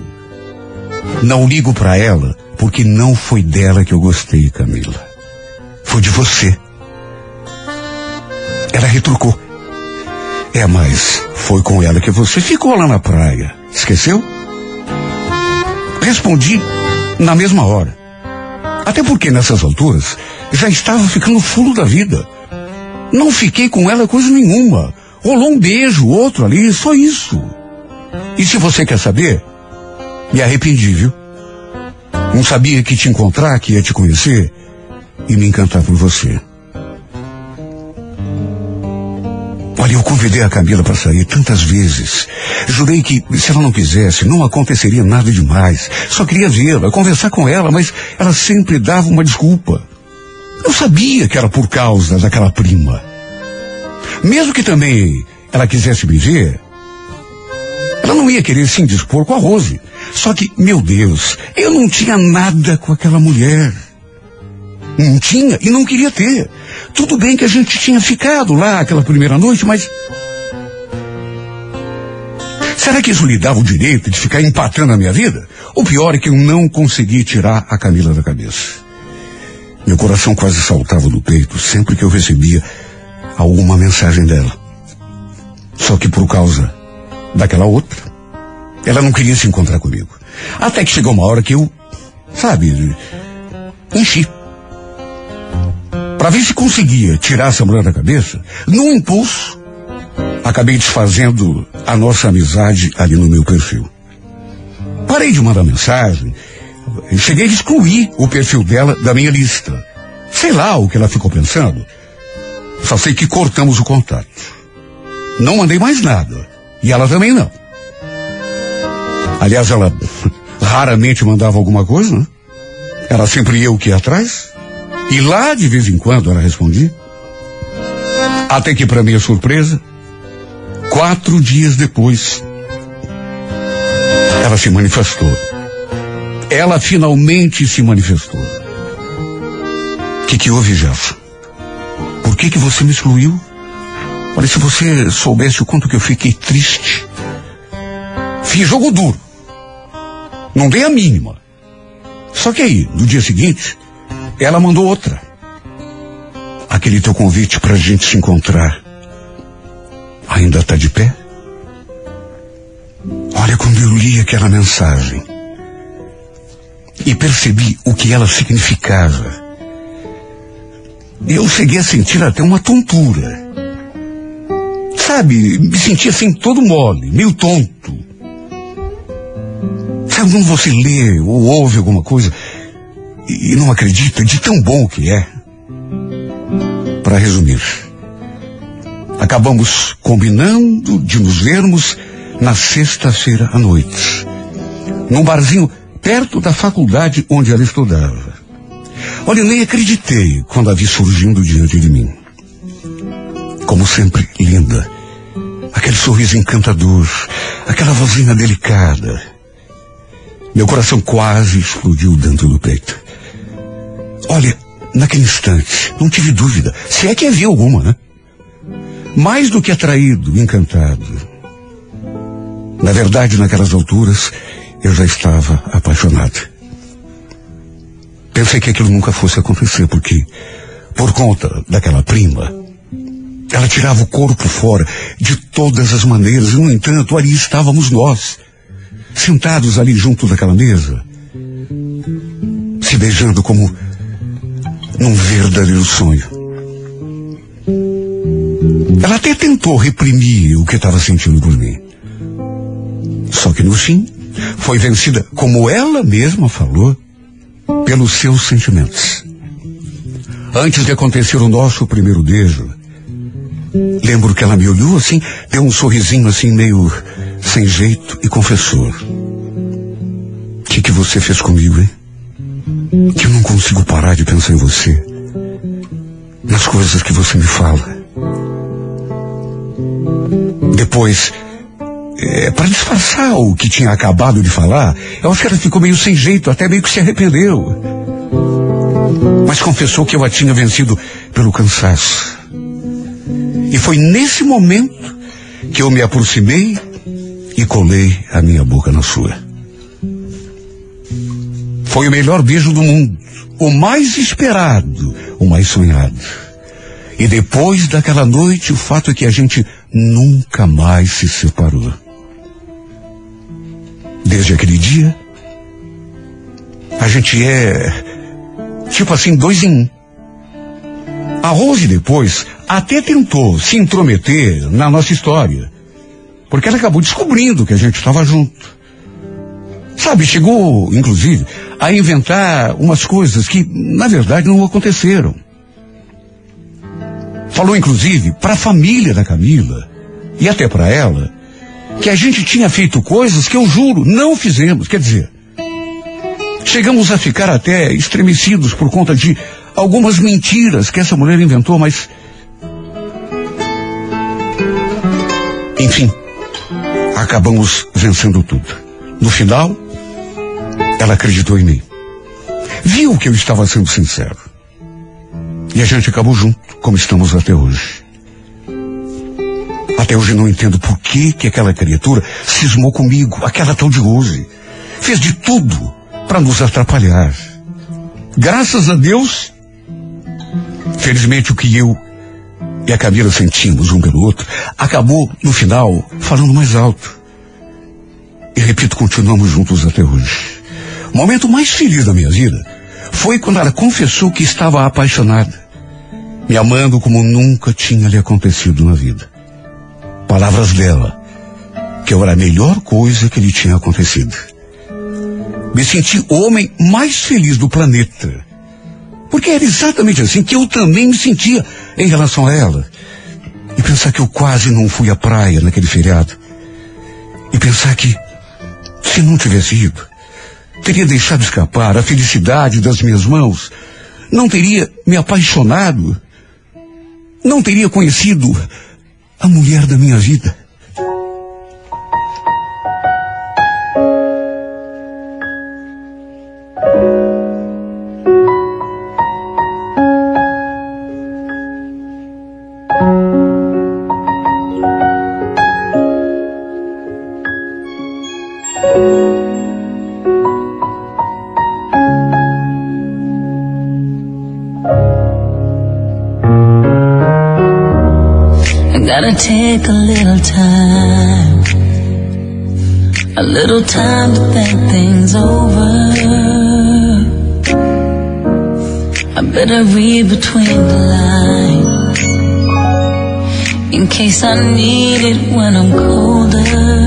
Não ligo para ela porque não foi dela que eu gostei, Camila. Foi de você. Ela retrucou. É, mas foi com ela que você ficou lá na praia. Esqueceu? Respondi na mesma hora. Até porque nessas alturas já estava ficando fulo da vida. Não fiquei com ela coisa nenhuma. Rolou um beijo, outro ali, só isso. E se você quer saber, me arrependi, viu? Não sabia que te encontrar, que ia te conhecer e me encantar por você. Eu convidei a Camila para sair tantas vezes. Jurei que, se ela não quisesse, não aconteceria nada demais. Só queria vê-la, conversar com ela, mas ela sempre dava uma desculpa. Eu sabia que era por causa daquela prima. Mesmo que também ela quisesse me ver, ela não ia querer se indispor com a Rose. Só que, meu Deus, eu não tinha nada com aquela mulher. Não tinha e não queria ter. Tudo bem que a gente tinha ficado lá aquela primeira noite, mas. Será que isso lhe dava o direito de ficar empatando a minha vida? O pior é que eu não consegui tirar a Camila da cabeça. Meu coração quase saltava do peito sempre que eu recebia alguma mensagem dela. Só que por causa daquela outra, ela não queria se encontrar comigo. Até que chegou uma hora que eu, sabe, enchi. Para ver se conseguia tirar essa mulher da cabeça, num impulso, acabei desfazendo a nossa amizade ali no meu perfil. Parei de mandar mensagem, cheguei a excluir o perfil dela da minha lista. Sei lá o que ela ficou pensando. Só sei que cortamos o contato. Não mandei mais nada. E ela também não. Aliás, ela raramente mandava alguma coisa, né? Era sempre eu que ia atrás. E lá, de vez em quando, ela respondia. Até que, para minha surpresa, quatro dias depois, ela se manifestou. Ela finalmente se manifestou. O que, que houve, Jefferson? Por que, que você me excluiu? Olha, se você soubesse o quanto que eu fiquei triste. Fiz jogo duro. Não dei a mínima. Só que aí, no dia seguinte, ela mandou outra. Aquele teu convite para a gente se encontrar ainda está de pé? Olha, quando eu li aquela mensagem e percebi o que ela significava, eu cheguei a sentir até uma tontura. Sabe, me sentia assim todo mole, meio tonto. Sabe quando você lê ou ouve alguma coisa e não acredita de tão bom que é. Para resumir, acabamos combinando de nos vermos na sexta-feira à noite, num barzinho perto da faculdade onde ela estudava. Olha, eu nem acreditei quando a vi surgindo diante de mim. Como sempre, linda. Aquele sorriso encantador, aquela vozinha delicada. Meu coração quase explodiu dentro do peito. Olha, naquele instante, não tive dúvida, se é que havia alguma, né? Mais do que atraído, encantado. Na verdade, naquelas alturas, eu já estava apaixonado. Pensei que aquilo nunca fosse acontecer, porque, por conta daquela prima, ela tirava o corpo fora de todas as maneiras, e, no entanto, ali estávamos nós, sentados ali junto daquela mesa, se beijando como num verdadeiro sonho. Ela até tentou reprimir o que estava sentindo por mim. Só que no fim, foi vencida, como ela mesma falou, pelos seus sentimentos. Antes de acontecer o nosso primeiro beijo, lembro que ela me olhou assim, deu um sorrisinho assim meio sem jeito e confessou. O que, que você fez comigo, hein? Que eu não consigo parar de pensar em você. Nas coisas que você me fala. Depois, é, para disfarçar o que tinha acabado de falar, eu acho que ela ficou meio sem jeito, até meio que se arrependeu. Mas confessou que eu a tinha vencido pelo cansaço. E foi nesse momento que eu me aproximei e colei a minha boca na sua. Foi o melhor beijo do mundo, o mais esperado, o mais sonhado. E depois daquela noite, o fato é que a gente nunca mais se separou. Desde aquele dia, a gente é tipo assim, dois em um. A Rose depois até tentou se intrometer na nossa história, porque ela acabou descobrindo que a gente estava junto. Sabe, chegou, inclusive, a inventar umas coisas que, na verdade, não aconteceram. Falou, inclusive, para a família da Camila e até para ela que a gente tinha feito coisas que eu juro não fizemos. Quer dizer, chegamos a ficar até estremecidos por conta de algumas mentiras que essa mulher inventou, mas. Enfim, acabamos vencendo tudo. No final, ela acreditou em mim. Viu que eu estava sendo sincero. E a gente acabou junto, como estamos até hoje. Até hoje não entendo por que que aquela criatura cismou comigo, aquela tal de Rose. Fez de tudo para nos atrapalhar. Graças a Deus, felizmente o que eu e a Camila sentimos um pelo outro acabou, no final, falando mais alto. E repito, continuamos juntos até hoje. O momento mais feliz da minha vida foi quando ela confessou que estava apaixonada, me amando como nunca tinha lhe acontecido na vida. Palavras dela, que eu era a melhor coisa que lhe tinha acontecido. Me senti o homem mais feliz do planeta. Porque era exatamente assim que eu também me sentia em relação a ela. E pensar que eu quase não fui à praia naquele feriado. E pensar que, se não tivesse ido, teria deixado escapar a felicidade das minhas mãos, não teria me apaixonado, não teria conhecido a mulher da minha vida. I read between the lines. In case I need it when I'm colder.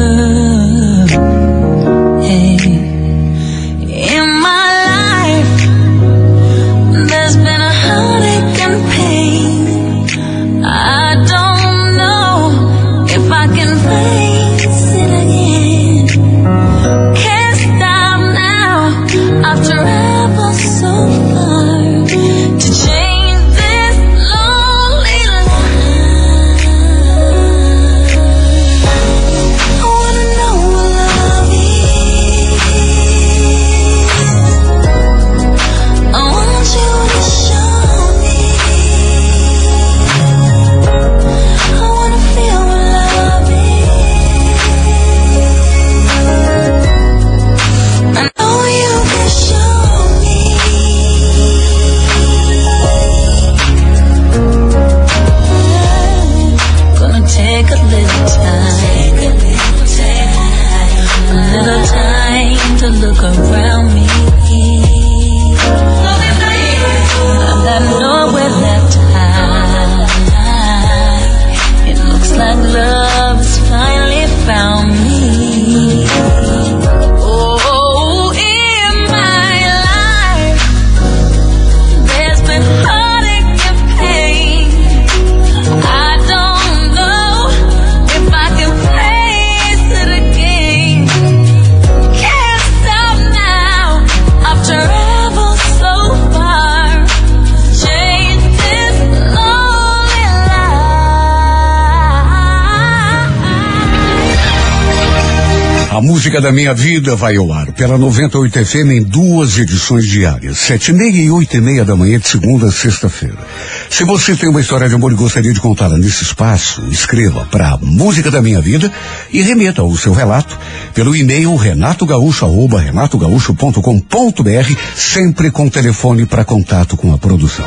Música da minha vida vai ao ar pela 98 FM em duas edições diárias, sete e meia e oito e meia da manhã de segunda a sexta-feira. Se você tem uma história de amor e gostaria de contá-la nesse espaço, escreva para Música da Minha Vida e remeta o seu relato pelo e-mail renatogaúcho arroba renatogaúcho.com.br, sempre com telefone para contato com a produção.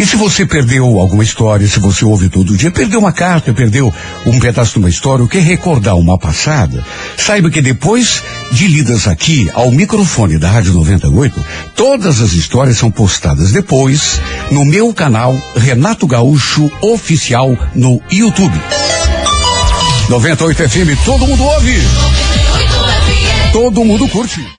E se você perdeu alguma história, se você ouve todo dia, perdeu uma carta, perdeu um pedaço de uma história, ou quer recordar uma passada, saiba que depois de lidas aqui ao microfone da Rádio 98, todas as histórias são postadas depois no meu canal Renato Gaúcho Oficial no YouTube. 98 FM, todo mundo ouve. Todo mundo curte.